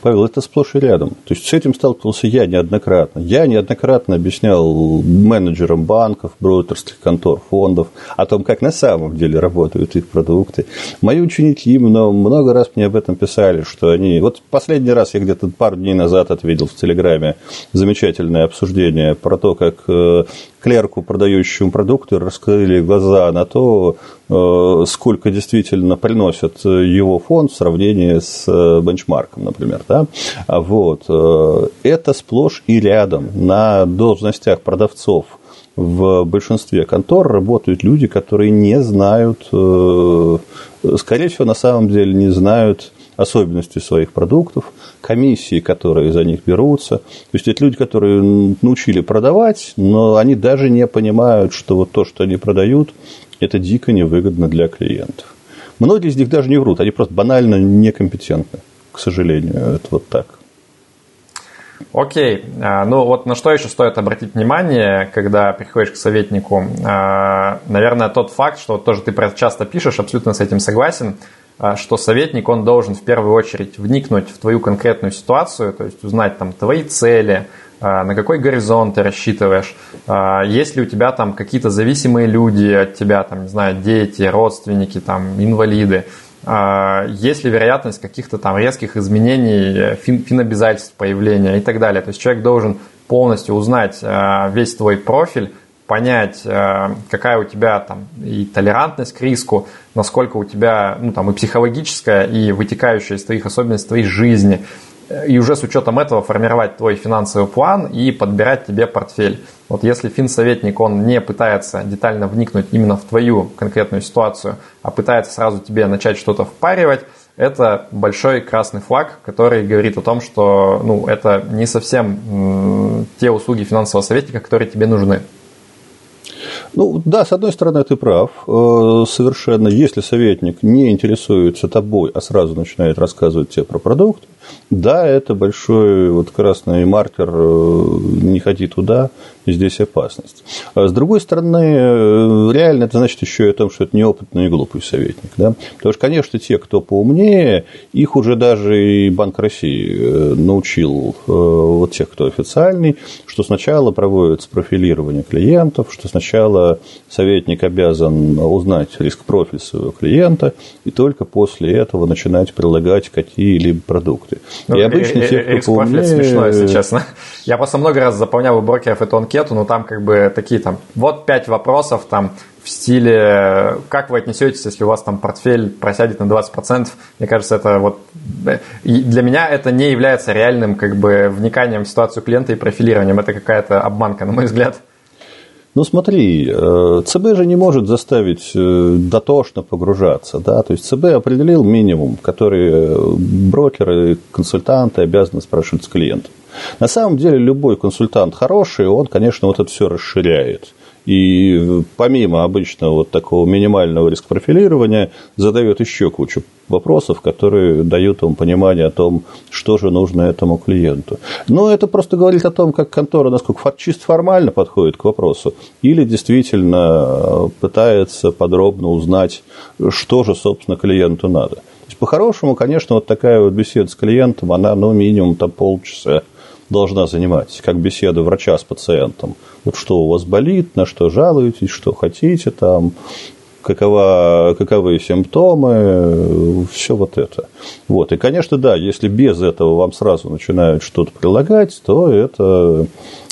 S2: Павел, это сплошь и рядом. То есть с этим сталкивался я неоднократно. Я неоднократно объяснял менеджерам банков, брокерских контор, фондов о том, как на самом деле работают их продукты. Мои ученики много раз мне об этом писали, что они... Вот последний раз я где-то пару дней назад ответил в Телеграме замечательное обсуждение про то, как э, клерку, продающему продукты, раскрыли глаза на то, сколько действительно приносит его фонд в сравнении с э, бенчмарком, например. Да? А вот. Э, это сплошь и рядом на должностях продавцов в большинстве контор работают люди, которые не знают, скорее всего, на самом деле не знают особенности своих продуктов, комиссии, которые за них берутся. То есть это люди, которые научили продавать, но они даже не понимают, что вот то, что они продают, это дико невыгодно для клиентов. Многие из них даже не врут, они просто банально некомпетентны, к сожалению. Это вот так.
S1: Окей. А, ну вот на что еще стоит обратить внимание, когда приходишь к советнику? А, наверное, тот факт, что тоже ты часто пишешь, абсолютно с этим согласен, а, что советник, он должен в первую очередь вникнуть в твою конкретную ситуацию, то есть узнать там твои цели, на какой горизонт ты рассчитываешь, а, есть ли у тебя там какие-то зависимые люди от тебя, там, не знаю, дети, родственники, там, инвалиды, есть ли вероятность каких-то там резких изменений фин, финобязательств появления и так далее. То есть человек должен полностью узнать весь твой профиль, понять, какая у тебя там и толерантность к риску, насколько у тебя ну, там, и психологическая, и вытекающая из твоих особенностей твоей жизни. И уже с учетом этого формировать твой финансовый план и подбирать тебе портфель. Вот если финсоветник, он не пытается детально вникнуть именно в твою конкретную ситуацию, а пытается сразу тебе начать что-то впаривать, это большой красный флаг, который говорит о том, что ну, это не совсем те услуги финансового советника, которые тебе нужны.
S2: Ну, да, с одной стороны, ты прав э, совершенно. Если советник не интересуется тобой, а сразу начинает рассказывать тебе про продукт, да, это большой вот красный маркер э, «не ходи туда, здесь опасность». А с другой стороны, э, реально это значит еще и о том, что это неопытный и глупый советник. Да? Потому что, конечно, те, кто поумнее, их уже даже и Банк России э, научил, вот тех, кто официальный, что сначала проводится профилирование клиентов, что сначала советник обязан узнать риск-профиль своего клиента, и только после этого начинать предлагать какие-либо продукты.
S1: Ну, и обычно те, кто поумнее... смешно, если честно. Я просто много раз заполнял у брокеров эту анкету, но там как бы такие там, вот пять вопросов там в стиле, как вы отнесетесь, если у вас там портфель просядет на 20%, мне кажется, это вот, и для меня это не является реальным как бы вниканием в ситуацию клиента и профилированием, это какая-то обманка, на мой взгляд.
S2: Ну смотри, э, ЦБ же не может заставить э, дотошно погружаться. Да? То есть ЦБ определил минимум, который э, брокеры, консультанты обязаны спрашивать с клиентом. На самом деле любой консультант хороший, он, конечно, вот это все расширяет. И помимо обычного вот такого минимального риск-профилирования задает еще кучу вопросов, которые дают ему понимание о том, что же нужно этому клиенту. Но это просто говорит о том, как контора, насколько чисто формально подходит к вопросу, или действительно пытается подробно узнать, что же, собственно, клиенту надо. То есть, по-хорошему, конечно, вот такая вот беседа с клиентом, она, ну, минимум там полчаса должна занимать, как беседа врача с пациентом. Вот что у вас болит, на что жалуетесь, что хотите там, какова, каковы симптомы, все вот это. Вот. И, конечно, да, если без этого вам сразу начинают что-то прилагать, то это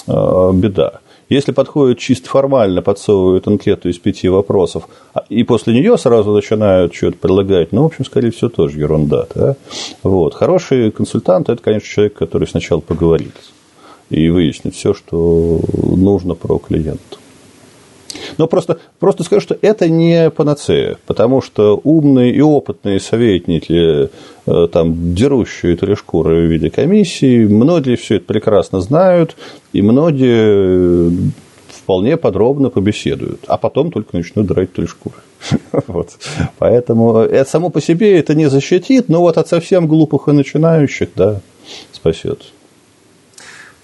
S2: э, беда. Если подходит чисто формально, подсовывают анкету из пяти вопросов, а, и после нее сразу начинают что-то предлагать, ну, в общем, скорее всего, тоже ерунда. Да? Вот. Хороший консультант – это, конечно, человек, который сначала поговорит и выяснит все, что нужно про клиента. Но просто, просто скажу, что это не панацея, потому что умные и опытные советники, э, там, дерущие три шкуры в виде комиссии, многие все это прекрасно знают, и многие э, вполне подробно побеседуют, а потом только начнут драть три шкуры. Вот. Поэтому это само по себе это не защитит, но вот от совсем глупых и начинающих, да, спасет.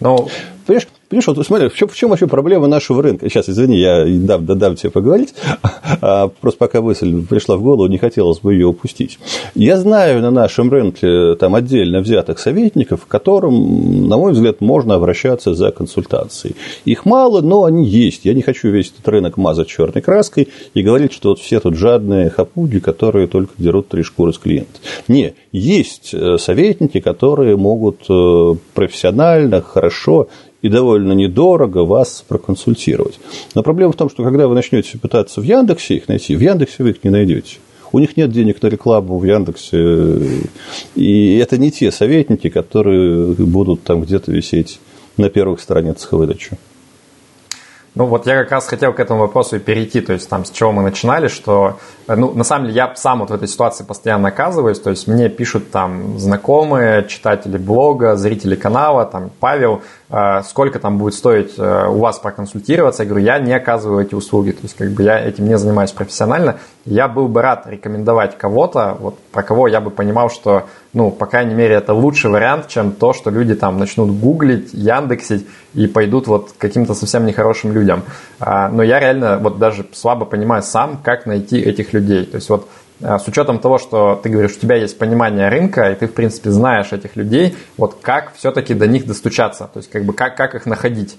S1: Ну,
S2: Понимаешь, Понимаешь, вот смотри, в чем, в чем вообще проблема нашего рынка? Сейчас, извини, я дам, дам тебе поговорить, а, просто пока мысль пришла в голову, не хотелось бы ее упустить. Я знаю на нашем рынке там отдельно взятых советников, к которым, на мой взгляд, можно обращаться за консультацией. Их мало, но они есть. Я не хочу весь этот рынок мазать черной краской и говорить, что вот все тут жадные хапуги, которые только дерут три шкуры с клиента. Не, есть э, советники, которые могут э, профессионально, хорошо и довольно недорого вас проконсультировать. Но проблема в том, что когда вы начнете пытаться в Яндексе их найти, в Яндексе вы их не найдете. У них нет денег на рекламу в Яндексе. И это не те советники, которые будут там где-то висеть на первых страницах выдачи.
S1: Ну вот я как раз хотел к этому вопросу и перейти, то есть там с чего мы начинали, что, ну на самом деле я сам вот в этой ситуации постоянно оказываюсь, то есть мне пишут там знакомые, читатели блога, зрители канала, там Павел, э, сколько там будет стоить э, у вас проконсультироваться, я говорю, я не оказываю эти услуги, то есть как бы я этим не занимаюсь профессионально, я был бы рад рекомендовать кого-то, вот про кого я бы понимал, что, ну, по крайней мере, это лучший вариант, чем то, что люди там начнут гуглить, яндексить и пойдут вот каким-то совсем нехорошим людям. А, но я реально вот даже слабо понимаю сам, как найти этих людей. То есть вот а, с учетом того, что ты говоришь, у тебя есть понимание рынка, и ты, в принципе, знаешь этих людей, вот как все-таки до них достучаться, то есть как бы как, как их находить?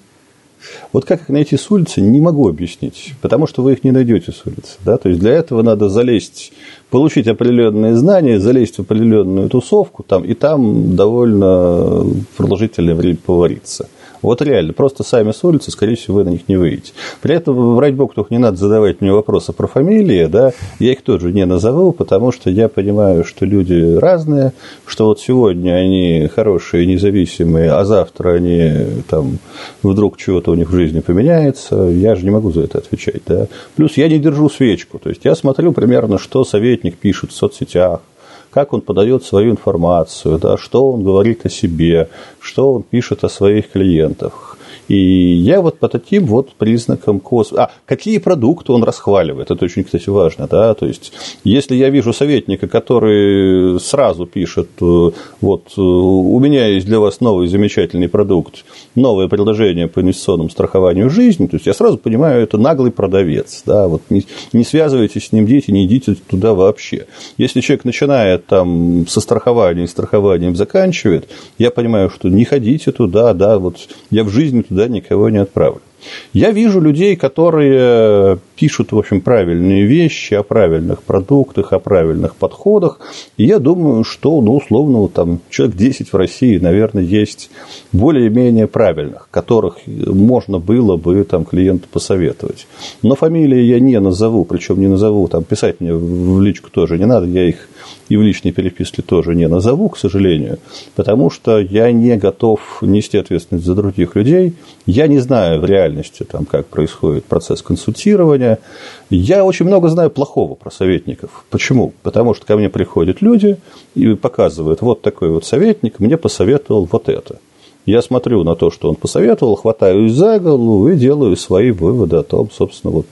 S2: Вот как их найти с улицы, не могу объяснить, потому что вы их не найдете с улицы. Да? То есть для этого надо залезть, получить определенные знания, залезть в определенную тусовку там, и там довольно продолжительное время повариться. Вот реально, просто сами с улицы, скорее всего, вы на них не выйдете. При этом, врать бог, только не надо задавать мне вопросы про фамилии, да, я их тоже не назову, потому что я понимаю, что люди разные, что вот сегодня они хорошие, независимые, а завтра они там вдруг чего-то у них в жизни поменяется, я же не могу за это отвечать, да. Плюс я не держу свечку, то есть я смотрю примерно, что советник пишет в соцсетях, как он подает свою информацию, да, что он говорит о себе, что он пишет о своих клиентах. И я вот по таким вот признакам кос... А, какие продукты он расхваливает, это очень, кстати, важно, да, то есть, если я вижу советника, который сразу пишет, э, вот, э, у меня есть для вас новый замечательный продукт, новое предложение по инвестиционному страхованию жизни, то есть, я сразу понимаю, это наглый продавец, да, вот, не, не связывайтесь с ним, дети, не идите туда вообще. Если человек начинает там со страхованием, страхованием заканчивает, я понимаю, что не ходите туда, да, вот, я в жизни туда туда никого не отправлю. Я вижу людей, которые пишут, в общем, правильные вещи о правильных продуктах, о правильных подходах. И я думаю, что, ну, условно, там человек 10 в России, наверное, есть более-менее правильных, которых можно было бы там клиенту посоветовать. Но фамилии я не назову, причем не назову, там писать мне в личку тоже не надо, я их и в личной переписке тоже не назову, к сожалению, потому что я не готов нести ответственность за других людей. Я не знаю в реальности, там, как происходит процесс консультирования. Я очень много знаю плохого про советников. Почему? Потому что ко мне приходят люди и показывают, вот такой вот советник мне посоветовал вот это. Я смотрю на то, что он посоветовал, хватаюсь за голову и делаю свои выводы о том, собственно, вот,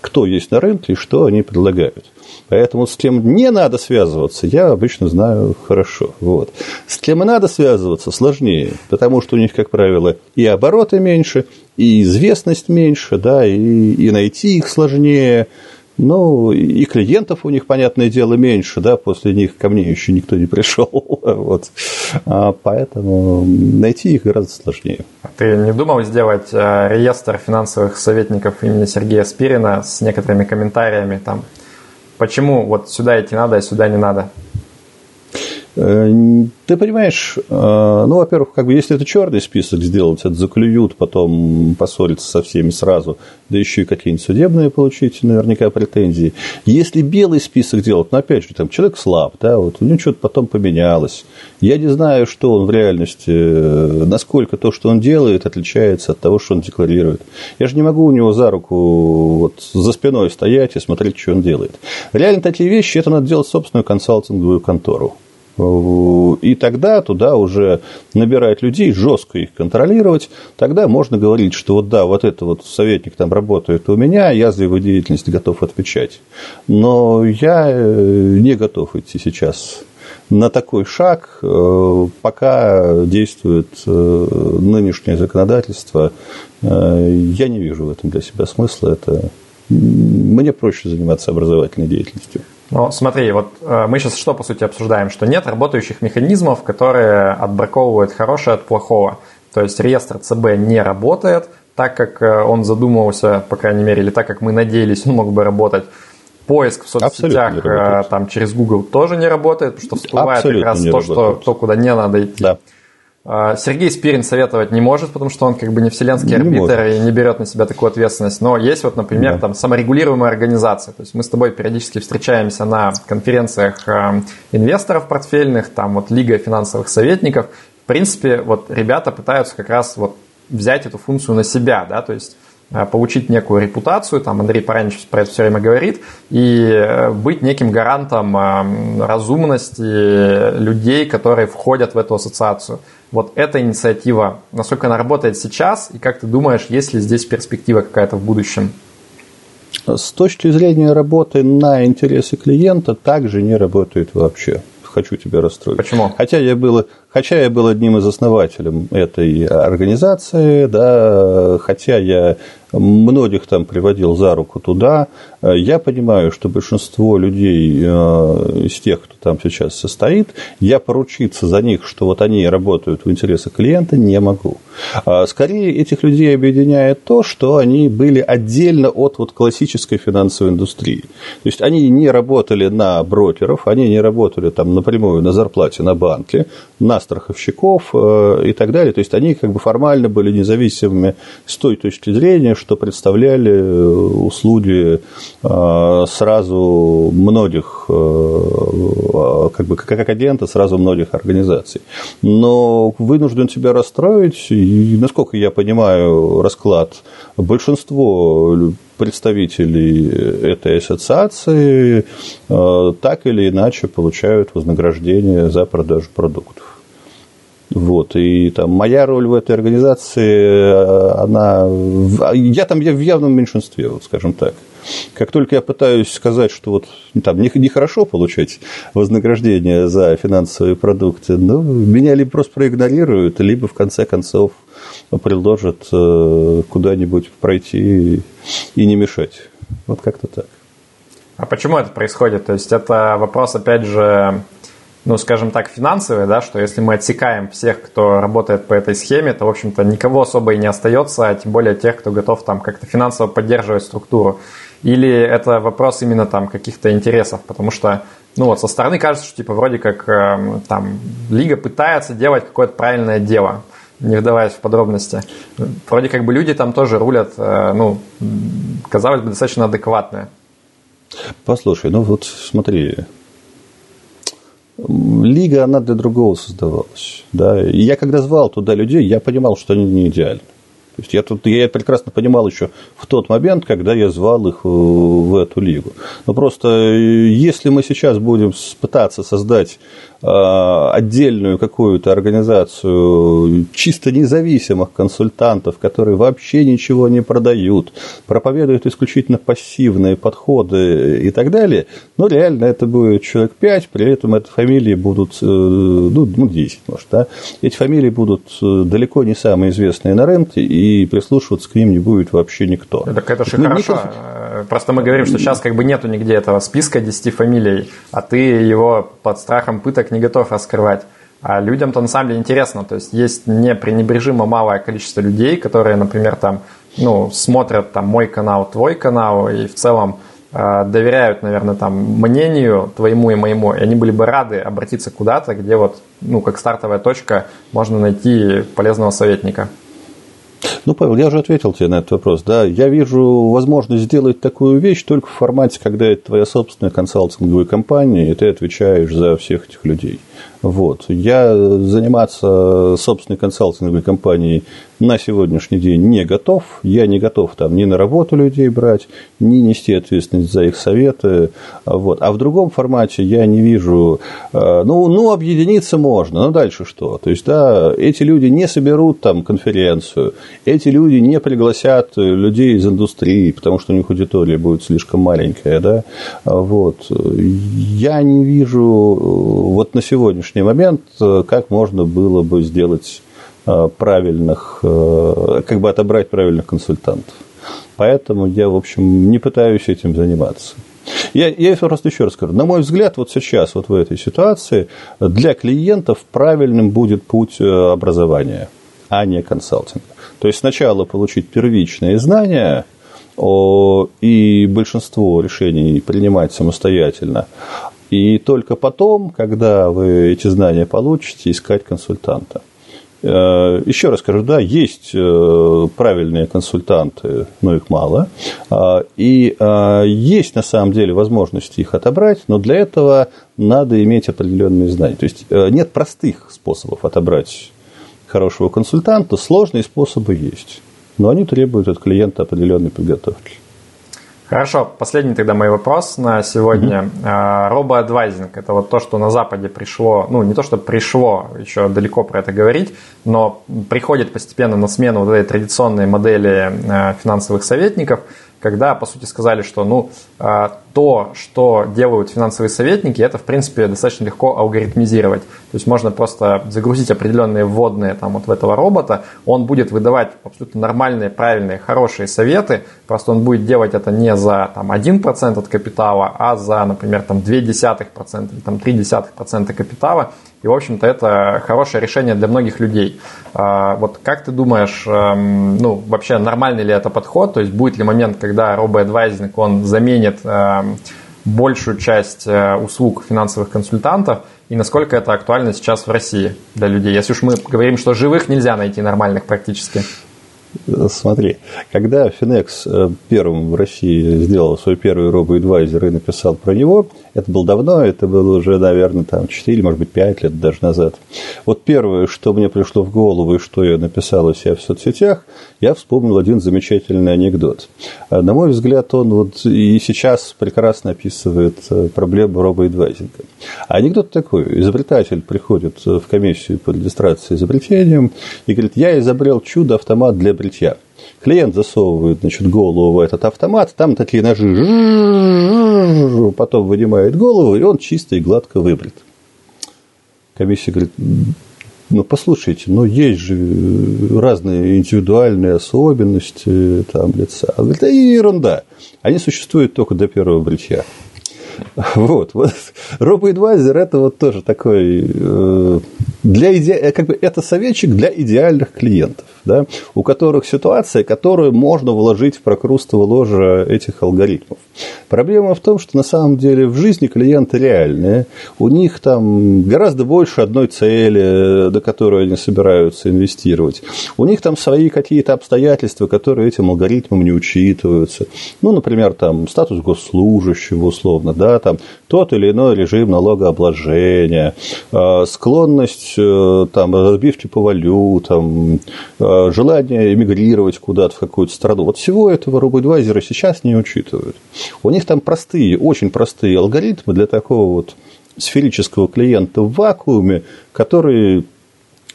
S2: кто есть на рынке и что они предлагают. Поэтому с кем не надо связываться, я обычно знаю хорошо. Вот. С кем надо связываться, сложнее, потому что у них, как правило, и обороты меньше, и известность меньше, да, и, и найти их сложнее. Ну, и клиентов у них, понятное дело, меньше, да, после них ко мне еще никто не пришел. Вот. А поэтому найти их гораздо сложнее.
S1: Ты не думал сделать э, реестр финансовых советников имени Сергея Спирина с некоторыми комментариями там Почему вот сюда идти надо, а сюда не надо?
S2: Э, ты понимаешь, э, ну, во-первых, как бы, если это черный список сделать, это заклюют, потом поссориться со всеми сразу, да еще и какие-нибудь судебные получить наверняка претензии. Если белый список делать, ну, опять же, там человек слаб, да, вот у него что-то потом поменялось. Я не знаю, что он в реальности, насколько то, что он делает, отличается от того, что он декларирует. Я же не могу у него за руку вот, за спиной стоять и смотреть, что он делает. Реально такие вещи, это надо делать собственную консалтинговую контору. И тогда туда уже набирать людей, жестко их контролировать. Тогда можно говорить, что вот да, вот это вот советник там работает у меня, я за его деятельность готов отвечать. Но я э, не готов идти сейчас на такой шаг, э, пока действует э, нынешнее законодательство, я не вижу в этом для себя смысла. Это мне проще заниматься образовательной деятельностью.
S1: Ну, смотри, вот э, мы сейчас что, по сути, обсуждаем? Что нет работающих механизмов, которые отбраковывают хорошее от плохого. То есть реестр ЦБ не работает так, как э, он задумывался, по крайней мере, или так, как мы надеялись, он мог бы работать. Поиск в соцсетях э, там через Google тоже не работает, потому что всплывает Абсолютно как раз то, что, то, куда не надо идти. Да. А, Сергей Спирин советовать не может, потому что он как бы не вселенский не арбитр может. и не берет на себя такую ответственность. Но есть вот, например, да. там саморегулируемая организация. То есть мы с тобой периодически встречаемся на конференциях а, инвесторов портфельных, там вот Лига финансовых советников. В принципе, вот ребята пытаются как раз вот взять эту функцию на себя, да, то есть а, получить некую репутацию, там Андрей Паранич про это все время говорит, и э, быть неким гарантом разумности людей, которые входят в эту ассоциацию вот эта инициатива, насколько она работает сейчас, и как ты думаешь, есть ли здесь перспектива какая-то в будущем?
S2: С точки зрения работы на интересы клиента также не работает вообще. Хочу тебя расстроить.
S1: Почему?
S2: Хотя я был, хотя я был одним из основателей этой организации, да, хотя я многих там приводил за руку туда. Я понимаю, что большинство людей э, из тех, кто там сейчас состоит, я поручиться за них, что вот они работают в интересах клиента, не могу. А скорее этих людей объединяет то, что они были отдельно от вот классической финансовой индустрии. То есть они не работали на брокеров, они не работали там напрямую на зарплате на банке, на страховщиков э, и так далее. То есть они как бы формально были независимыми с той точки зрения, что представляли э, услуги сразу многих, как бы как агента сразу многих организаций. Но вынужден тебя расстроить, и, насколько я понимаю расклад, большинство представителей этой ассоциации э, так или иначе получают вознаграждение за продажу продуктов. Вот, и там моя роль в этой организации, э, она, я там я в явном меньшинстве, вот, скажем так. Как только я пытаюсь сказать, что вот там нехорошо получать вознаграждение за финансовые продукты, ну, меня либо просто проигнорируют, либо в конце концов предложат э, куда-нибудь пройти и не мешать. Вот как-то так.
S1: А почему это происходит? То есть это вопрос, опять же, ну, скажем так, финансовый, да, что если мы отсекаем всех, кто работает по этой схеме, то, в общем-то, никого особо и не остается, а тем более тех, кто готов там как-то финансово поддерживать структуру. Или это вопрос именно там каких-то интересов, потому что, ну вот, со стороны кажется, что типа вроде как э, там лига пытается делать какое-то правильное дело, не вдаваясь в подробности. Вроде как бы люди там тоже рулят, э, ну, казалось бы, достаточно адекватные.
S2: Послушай, ну вот смотри, Лига, она для другого создавалась. Да? И я когда звал туда людей, я понимал, что они не идеальны. То есть я, тут, я прекрасно понимал еще в тот момент, когда я звал их в эту лигу. Но просто э, если мы сейчас будем пытаться создать отдельную какую-то организацию чисто независимых консультантов, которые вообще ничего не продают, проповедуют исключительно пассивные подходы и так далее, но реально это будет человек 5, при этом эти фамилии будут, э, ну, 10, ну, может, да, эти фамилии будут э, далеко не самые известные на рынке, и прислушиваться к ним не будет вообще никто.
S1: Так это же ну, хорошо. Никак... Просто мы говорим, что сейчас как бы нету нигде этого списка 10 фамилий, а ты его под страхом пыток не готов раскрывать. А людям-то на самом деле интересно. То есть есть непренебрежимо малое количество людей, которые, например, там, ну, смотрят там мой канал, твой канал, и в целом э, доверяют, наверное, там мнению твоему и моему, и они были бы рады обратиться куда-то, где вот, ну, как стартовая точка можно найти полезного советника.
S2: Ну, Павел, я уже ответил тебе на этот вопрос. Да, я вижу возможность сделать такую вещь только в формате, когда это твоя собственная консалтинговая компания, и ты отвечаешь за всех этих людей. Вот. Я заниматься собственной консалтинговой компанией на сегодняшний день не готов. Я не готов там ни на работу людей брать, ни нести ответственность за их советы. Вот. А в другом формате я не вижу... Э, ну, ну, объединиться можно, но дальше что? То есть, да, эти люди не соберут там конференцию, эти люди не пригласят людей из индустрии, потому что у них аудитория будет слишком маленькая, да? Вот. Я не вижу вот на сегодняшний сегодняшний момент, э, как можно было бы сделать э, правильных, э, как бы отобрать правильных консультантов. Поэтому я, в общем, не пытаюсь этим заниматься. Я, я просто еще раз скажу. На мой взгляд, вот сейчас, вот в этой ситуации, для клиентов правильным будет путь образования, а не консалтинга. То есть сначала получить первичные знания и большинство решений принимать самостоятельно, и только потом, когда вы эти знания получите, искать консультанта. Э, еще раз скажу, да, есть э, правильные консультанты, но их мало. А, и а, есть на самом деле возможность их отобрать, но для этого надо иметь определенные знания. То есть э, нет простых способов отобрать хорошего консультанта, сложные способы есть. Но они требуют от клиента определенной подготовки.
S1: Хорошо, последний тогда мой вопрос на сегодня. Mm-hmm. Робоадвайзинг – это вот то, что на Западе пришло, ну не то, что пришло, еще далеко про это говорить, но приходит постепенно на смену вот этой традиционной модели а, финансовых советников – когда, по сути, сказали, что ну, а, то, что делают финансовые советники, это, в принципе, достаточно легко алгоритмизировать. То есть можно просто загрузить определенные вводные там, вот в этого робота, он будет выдавать абсолютно нормальные, правильные, хорошие советы, просто он будет делать это не за там, 1% от капитала, а за, например, там, 0,2% или там, 0,3% капитала. И, в общем-то, это хорошее решение для многих людей. А, вот как ты думаешь, эм, ну, вообще нормальный ли это подход? То есть будет ли момент, когда робоадвайзинг, он заменит эм, большую часть э, услуг финансовых консультантов и насколько это актуально сейчас в России для людей? Если уж мы говорим, что живых нельзя найти нормальных практически.
S2: Смотри, когда Finex э, первым в России сделал свой первый робо-адвайзер и написал про него, это было давно, это было уже, наверное, там 4, может быть, 5 лет даже назад. Вот первое, что мне пришло в голову и что я написал у себя в соцсетях, я вспомнил один замечательный анекдот. А, на мой взгляд, он вот и сейчас прекрасно описывает э, проблему робоэдвайзинга. Анекдот такой. Изобретатель приходит в комиссию по регистрации изобретением и говорит, я изобрел чудо-автомат для бритья. Клиент засовывает значит, голову в этот автомат, там такие ножи, потом вынимает голову, и он чисто и гладко выбрит. Комиссия говорит, ну, послушайте, ну, есть же разные индивидуальные особенности там, лица. Да ерунда. Они существуют только до первого бритья. Вот, вот. RoboAdvisor это вот тоже такой э, для иде... как бы это советчик для идеальных клиентов, да, у которых ситуация, которую можно вложить в прокрустово ложе этих алгоритмов. Проблема в том, что на самом деле в жизни клиенты реальные, у них там гораздо больше одной цели, до которой они собираются инвестировать. У них там свои какие-то обстоятельства, которые этим алгоритмом не учитываются. Ну, например, там статус госслужащего условно, да, там тот или иной режим налогообложения, э, склонность э, там, разбивки по валютам, э, желание эмигрировать куда-то в какую-то страну. Вот всего этого робоадвайзеры сейчас не учитывают. У них там простые, очень простые алгоритмы для такого вот сферического клиента в вакууме, который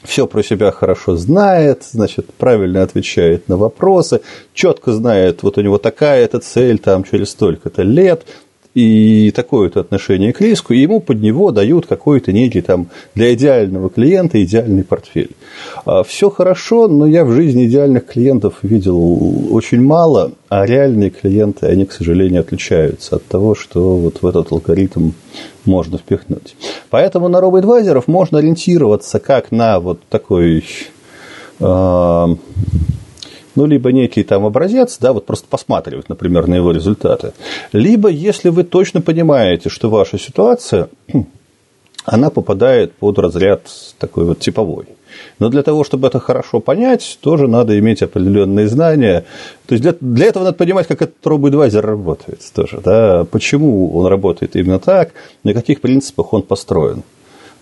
S2: все про себя хорошо знает, значит, правильно отвечает на вопросы, четко знает, вот у него такая-то цель там через столько-то лет, и такое-то отношение к риску, и ему под него дают какой-то некий там для идеального клиента идеальный портфель. А, Все хорошо, но я в жизни идеальных клиентов видел очень мало, а реальные клиенты, они, к сожалению, отличаются от того, что вот в этот алгоритм можно впихнуть. Поэтому на робоадвайзеров можно ориентироваться как на вот такой а, ну, либо некий там образец, да, вот просто посматривать, например, на его результаты. Либо, если вы точно понимаете, что ваша ситуация, она попадает под разряд такой вот типовой. Но для того, чтобы это хорошо понять, тоже надо иметь определенные знания. То есть для, для этого надо понимать, как этот робоадвайзер работает тоже. Да? Почему он работает именно так, на каких принципах он построен.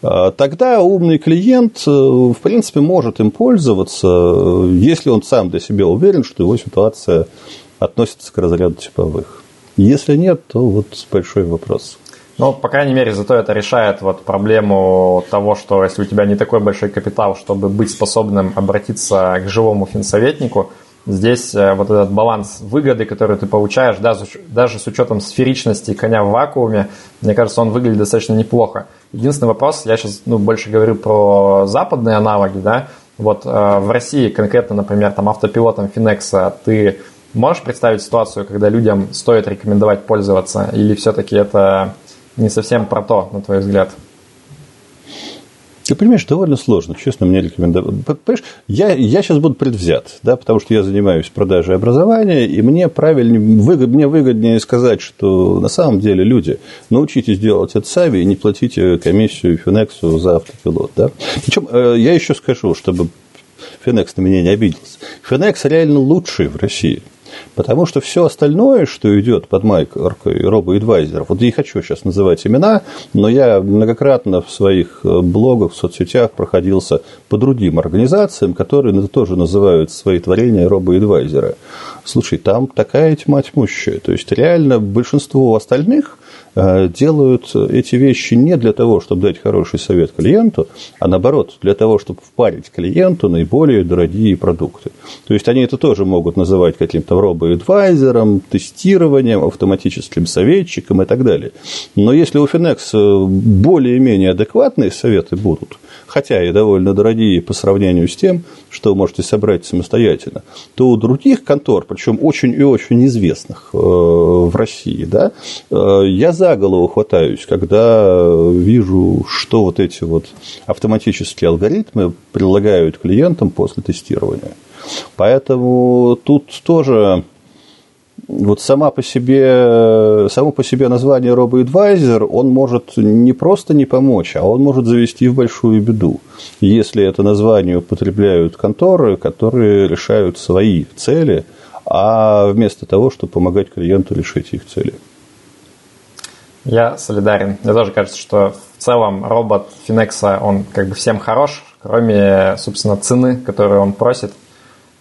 S2: А, тогда умный клиент, э, в принципе, может им пользоваться, э, если он сам для себя уверен, что его ситуация относится к разряду типовых. Если нет, то вот большой вопрос.
S1: Ну, по крайней мере, зато это решает вот проблему того, что если у тебя не такой большой капитал, чтобы быть способным обратиться к живому финсоветнику – Здесь э, вот этот баланс выгоды, который ты получаешь, даже с учетом сферичности коня в вакууме, мне кажется, он выглядит достаточно неплохо. Единственный вопрос, я сейчас ну, больше говорю про западные аналоги, да, вот э, в России конкретно, например, там автопилотом Финекса ты можешь представить ситуацию, когда людям стоит рекомендовать пользоваться, или все-таки это не совсем про то, на твой взгляд?
S2: Ты понимаешь, довольно сложно, честно, мне рекомендовать. Понимаешь, я, я сейчас буду предвзят, да, потому что я занимаюсь продажей образования, и мне правильнее, выгод, мне выгоднее сказать, что на самом деле люди, научитесь делать это сами и не платите комиссию Финексу за автопилот. Да. Причем э, я еще скажу, чтобы Финекс на меня не обиделся. Финекс реально лучший в России. Потому что все остальное, что идет под майкой робоадвайзеров, вот я не хочу сейчас называть имена, но я многократно в своих э, блогах, в соцсетях проходился по другим организациям, которые тоже называют свои творения робоадвайзеры. Слушай, там такая тьма тьмущая. То есть, реально большинство остальных делают эти вещи не для того, чтобы дать хороший совет клиенту, а наоборот, для того, чтобы впарить клиенту наиболее дорогие продукты. То есть, они это тоже могут называть каким-то робо-адвайзером, тестированием, автоматическим советчиком и так далее. Но если у Finex э, более-менее адекватные советы будут, хотя и довольно дорогие по сравнению с тем, что вы можете собрать самостоятельно, то у других контор, причем очень и очень известных э, в России, да, я за за голову хватаюсь, когда вижу, что вот эти вот автоматические алгоритмы предлагают клиентам после тестирования. Поэтому тут тоже вот сама по себе, само по себе название робоэдвайзер, он может не просто не помочь, а он может завести в большую беду, если это название употребляют конторы, которые решают свои цели, а вместо того, чтобы помогать клиенту решить их цели.
S1: Я солидарен. Мне тоже кажется, что в целом робот Финекса, он как бы всем хорош, кроме, собственно, цены, которую он просит –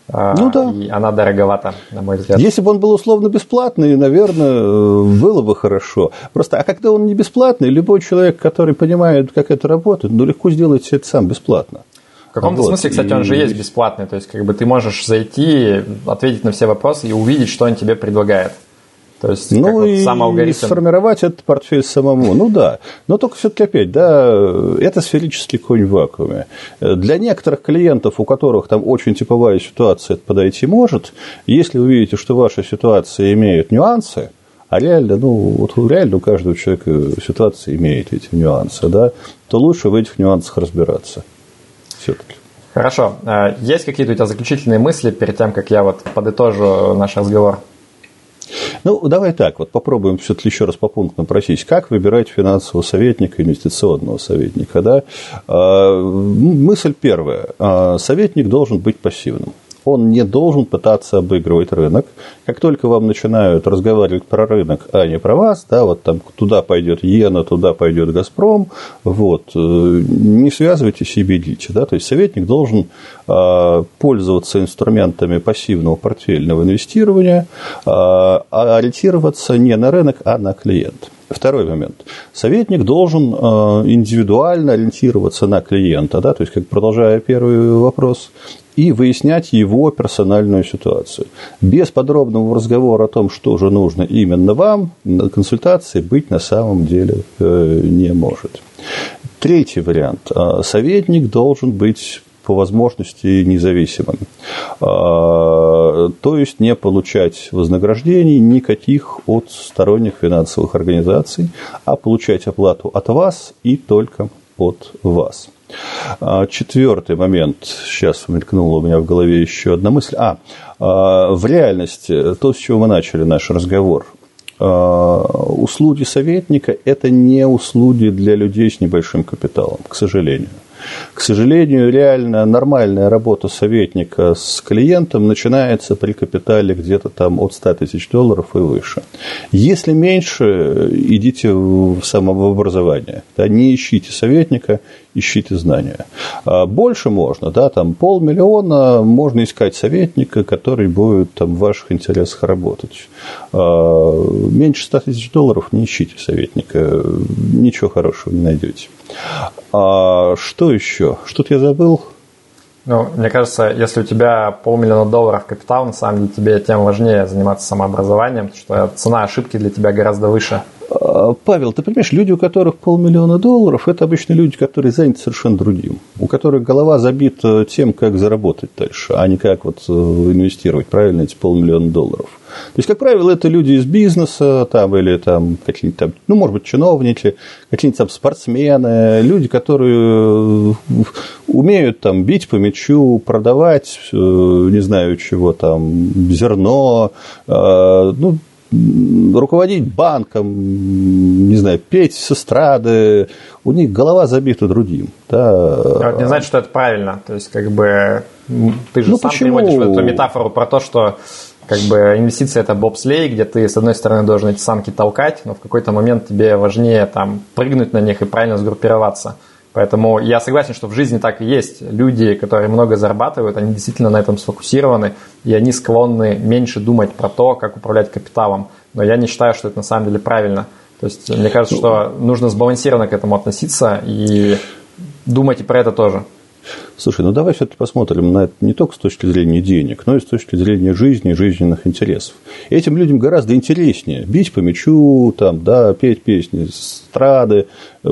S1: а, ну да. И она дороговата, на мой взгляд.
S2: Если бы он был условно бесплатный, наверное, было бы хорошо. Просто, а когда он не бесплатный, любой человек, который понимает, как это работает, ну, легко сделать это сам бесплатно.
S1: В каком-то вот. смысле, кстати, он же есть бесплатный. То есть, как бы ты можешь зайти, ответить на все вопросы и увидеть, что он тебе предлагает.
S2: То есть, ну вот и сам алгоритм... сформировать этот портфель самому. Ну да. Но только все-таки опять, да, это сферический конь в вакууме. Для некоторых клиентов, у которых там очень типовая ситуация, это подойти может. Если вы видите, что ваша ситуация имеет нюансы, а реально, ну, вот реально у каждого человека ситуация имеет эти нюансы, да, то лучше в этих нюансах разбираться. Все-таки.
S1: Хорошо. А есть какие-то у тебя заключительные мысли перед тем, как я вот подытожу наш разговор?
S2: Ну, давай так, вот попробуем все-таки еще раз по пунктам просить. Как выбирать финансового советника, инвестиционного советника? Да? А, мысль первая. А, советник должен быть пассивным он не должен пытаться обыгрывать рынок. Как только вам начинают разговаривать про рынок, а не про вас, да, вот там туда пойдет Иена, туда пойдет Газпром, вот, э, не связывайтесь и бегите. Да, то есть советник должен а, пользоваться инструментами пассивного портфельного инвестирования, а, а ориентироваться не на рынок, а на клиента. Второй момент. Советник должен а, индивидуально ориентироваться на клиента, да, то есть, как продолжая первый вопрос, и выяснять его персональную ситуацию. Без подробного разговора о том, что же нужно именно вам, консультации быть на самом деле э, не может. Третий вариант. Советник должен быть по возможности независимым. А, то есть не получать вознаграждений никаких от сторонних финансовых организаций, а получать оплату от вас и только от вас. А, четвертый момент. Сейчас мелькнула у меня в голове еще одна мысль. А, а в реальности, то, с чего мы начали наш разговор, услуги советника – это не услуги для людей с небольшим капиталом, к сожалению. К сожалению, реально нормальная работа советника с клиентом начинается при капитале где-то там от 100 тысяч долларов и выше. Если меньше, идите в самообразование. Да, не ищите советника, ищите знания. А больше можно, да, там полмиллиона можно искать советника, который будет там в ваших интересах работать. А меньше 100 тысяч долларов не ищите советника, ничего хорошего не найдете. А что еще? Что-то я забыл.
S1: Ну, мне кажется, если у тебя полмиллиона долларов капитал, на самом деле тебе тем важнее заниматься самообразованием, потому что цена ошибки для тебя гораздо выше.
S2: А, Павел, ты понимаешь, люди, у которых полмиллиона долларов, это обычно люди, которые заняты совершенно другим, у которых голова забита тем, как заработать дальше, а не как вот э, инвестировать правильно эти полмиллиона долларов. То есть, как правило, это люди из бизнеса там, или там какие-нибудь там, ну, может быть, чиновники, какие-нибудь там спортсмены, люди, которые э, умеют там бить по мячу, продавать, э, не знаю чего там, зерно, ну, руководить банком, не знаю, петь с эстрады, у них голова забита другим. Да.
S1: Это не значит, что это правильно. То есть, как бы, ты же ну, сам почему? приводишь эту метафору про то, что как бы инвестиция это бобслей, где ты с одной стороны должен эти самки толкать, но в какой-то момент тебе важнее там прыгнуть на них и правильно сгруппироваться. Поэтому я согласен, что в жизни так и есть. Люди, которые много зарабатывают, они действительно на этом сфокусированы, и они склонны меньше думать про то, как управлять капиталом. Но я не считаю, что это на самом деле правильно. То есть мне кажется, что нужно сбалансированно к этому относиться и думать и про это тоже.
S2: Слушай, ну давай все-таки посмотрим на это не только с точки зрения денег, но и с точки зрения жизни и жизненных интересов. Этим людям гораздо интереснее бить по мячу, там, да, петь песни, страды,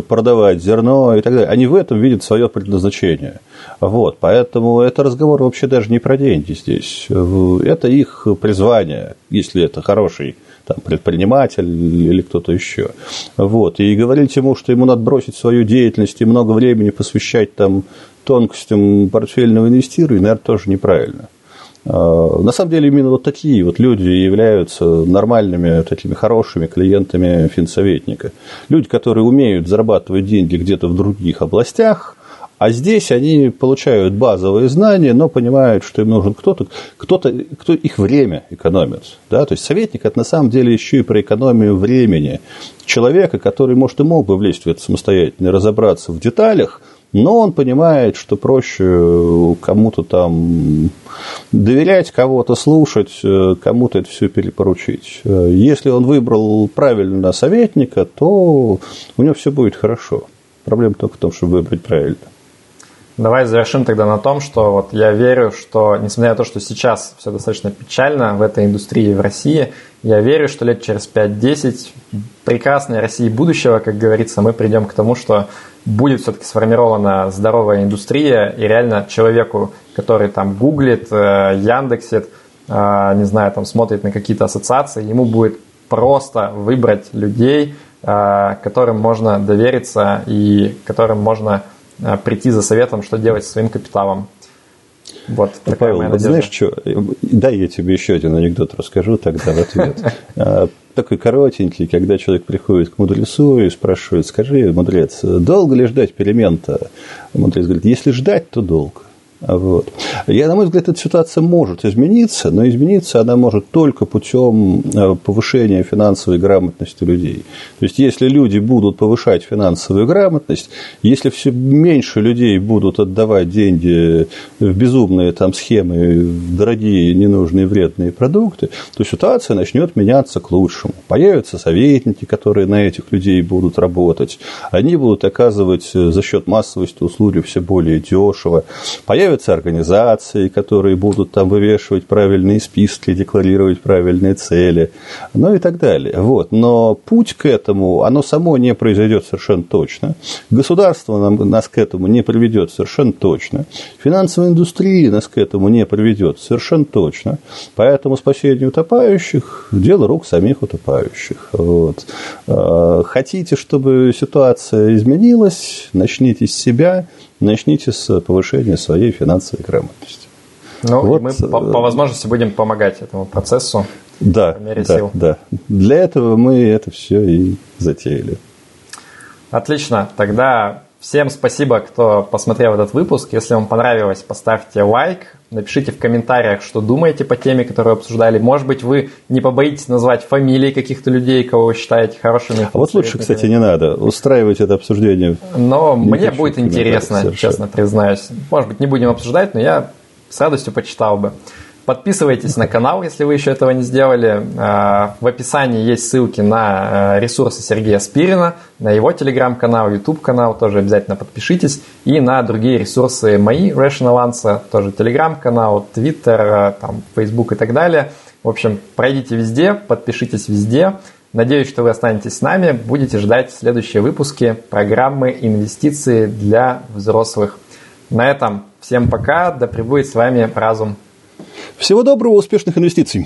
S2: продавать зерно и так далее. Они в этом видят свое предназначение. Вот, поэтому это разговор вообще даже не про деньги здесь. Это их призвание, если это хороший там, предприниматель или кто-то еще. Вот. И говорить ему, что ему надо бросить свою деятельность и много времени посвящать там, тонкостям портфельного инвестирования, наверное, тоже неправильно. На самом деле именно вот такие вот люди являются нормальными, такими хорошими клиентами финсоветника. Люди, которые умеют зарабатывать деньги где-то в других областях, а здесь они получают базовые знания, но понимают, что им нужен кто-то, кто-то, кто их время экономит. Да? То есть советник это на самом деле еще и про экономию времени человека, который, может, и мог бы влезть в это самостоятельно, разобраться в деталях, но он понимает, что проще кому-то там доверять, кого-то слушать, кому-то это все перепоручить. Если он выбрал правильно советника, то у него все будет хорошо. Проблема только в том, чтобы выбрать правильно.
S1: Давай завершим тогда на том, что вот я верю, что несмотря на то, что сейчас все достаточно печально в этой индустрии в России, я верю, что лет через 5-10 прекрасной России будущего, как говорится, мы придем к тому, что будет все-таки сформирована здоровая индустрия, и реально человеку, который там гуглит, э, яндексит, э, не знаю, там смотрит на какие-то ассоциации, ему будет просто выбрать людей, э, которым можно довериться и которым можно прийти за советом, что делать со своим капиталом.
S2: Вот ну, такая Павел, надежда. знаешь что, дай я тебе еще один анекдот расскажу тогда в ответ. А, такой коротенький, когда человек приходит к мудрецу и спрашивает, скажи, мудрец, долго ли ждать перемен-то? Мудрец говорит, если ждать, то долго. Вот. Я, на мой взгляд, эта ситуация может измениться, но измениться она может только путем э, повышения финансовой грамотности людей. То есть, если люди будут повышать финансовую грамотность, если все меньше людей будут отдавать деньги в безумные там схемы, в дорогие, ненужные, вредные продукты, то ситуация начнет меняться к лучшему. Появятся советники, которые на этих людей будут работать. Они будут оказывать за счет массовости услуги все более дешево. Появятся появятся организации, которые будут там вывешивать правильные списки, декларировать правильные цели, ну и так далее. Вот. Но путь к этому, оно само не произойдет совершенно точно. Государство нам, нас к этому не приведет совершенно точно. Финансовая индустрия нас к этому не приведет совершенно точно. Поэтому спасение утопающих – дело рук самих утопающих. Вот. А, хотите, чтобы ситуация изменилась, начните с себя, начните с повышения своей финансовой грамотности.
S1: Ну, вот, мы по, по возможности будем помогать этому процессу.
S2: Да, по мере да, сил. да. Для этого мы это все и затеяли.
S1: Отлично. Тогда Всем спасибо, кто посмотрел этот выпуск. Если вам понравилось, поставьте лайк, напишите в комментариях, что думаете по теме, которую обсуждали. Может быть, вы не побоитесь назвать фамилии каких-то людей, кого вы считаете хорошими.
S2: А вот лучше, кстати, не надо устраивать это обсуждение.
S1: Но не мне будет интересно, честно признаюсь. Может быть, не будем обсуждать, но я с радостью почитал бы. Подписывайтесь на канал, если вы еще этого не сделали. А, в описании есть ссылки на а, ресурсы Сергея Спирина, на его телеграм-канал, YouTube-канал, тоже обязательно подпишитесь. И на другие ресурсы мои, Rational Answer, тоже телеграм-канал, Twitter, а, там, Facebook и так далее. В общем, пройдите везде, подпишитесь везде. Надеюсь, что вы останетесь с нами, будете ждать следующие выпуски программы «Инвестиции для взрослых». На этом всем пока, да пребудет с вами разум.
S2: Всего доброго, успешных инвестиций.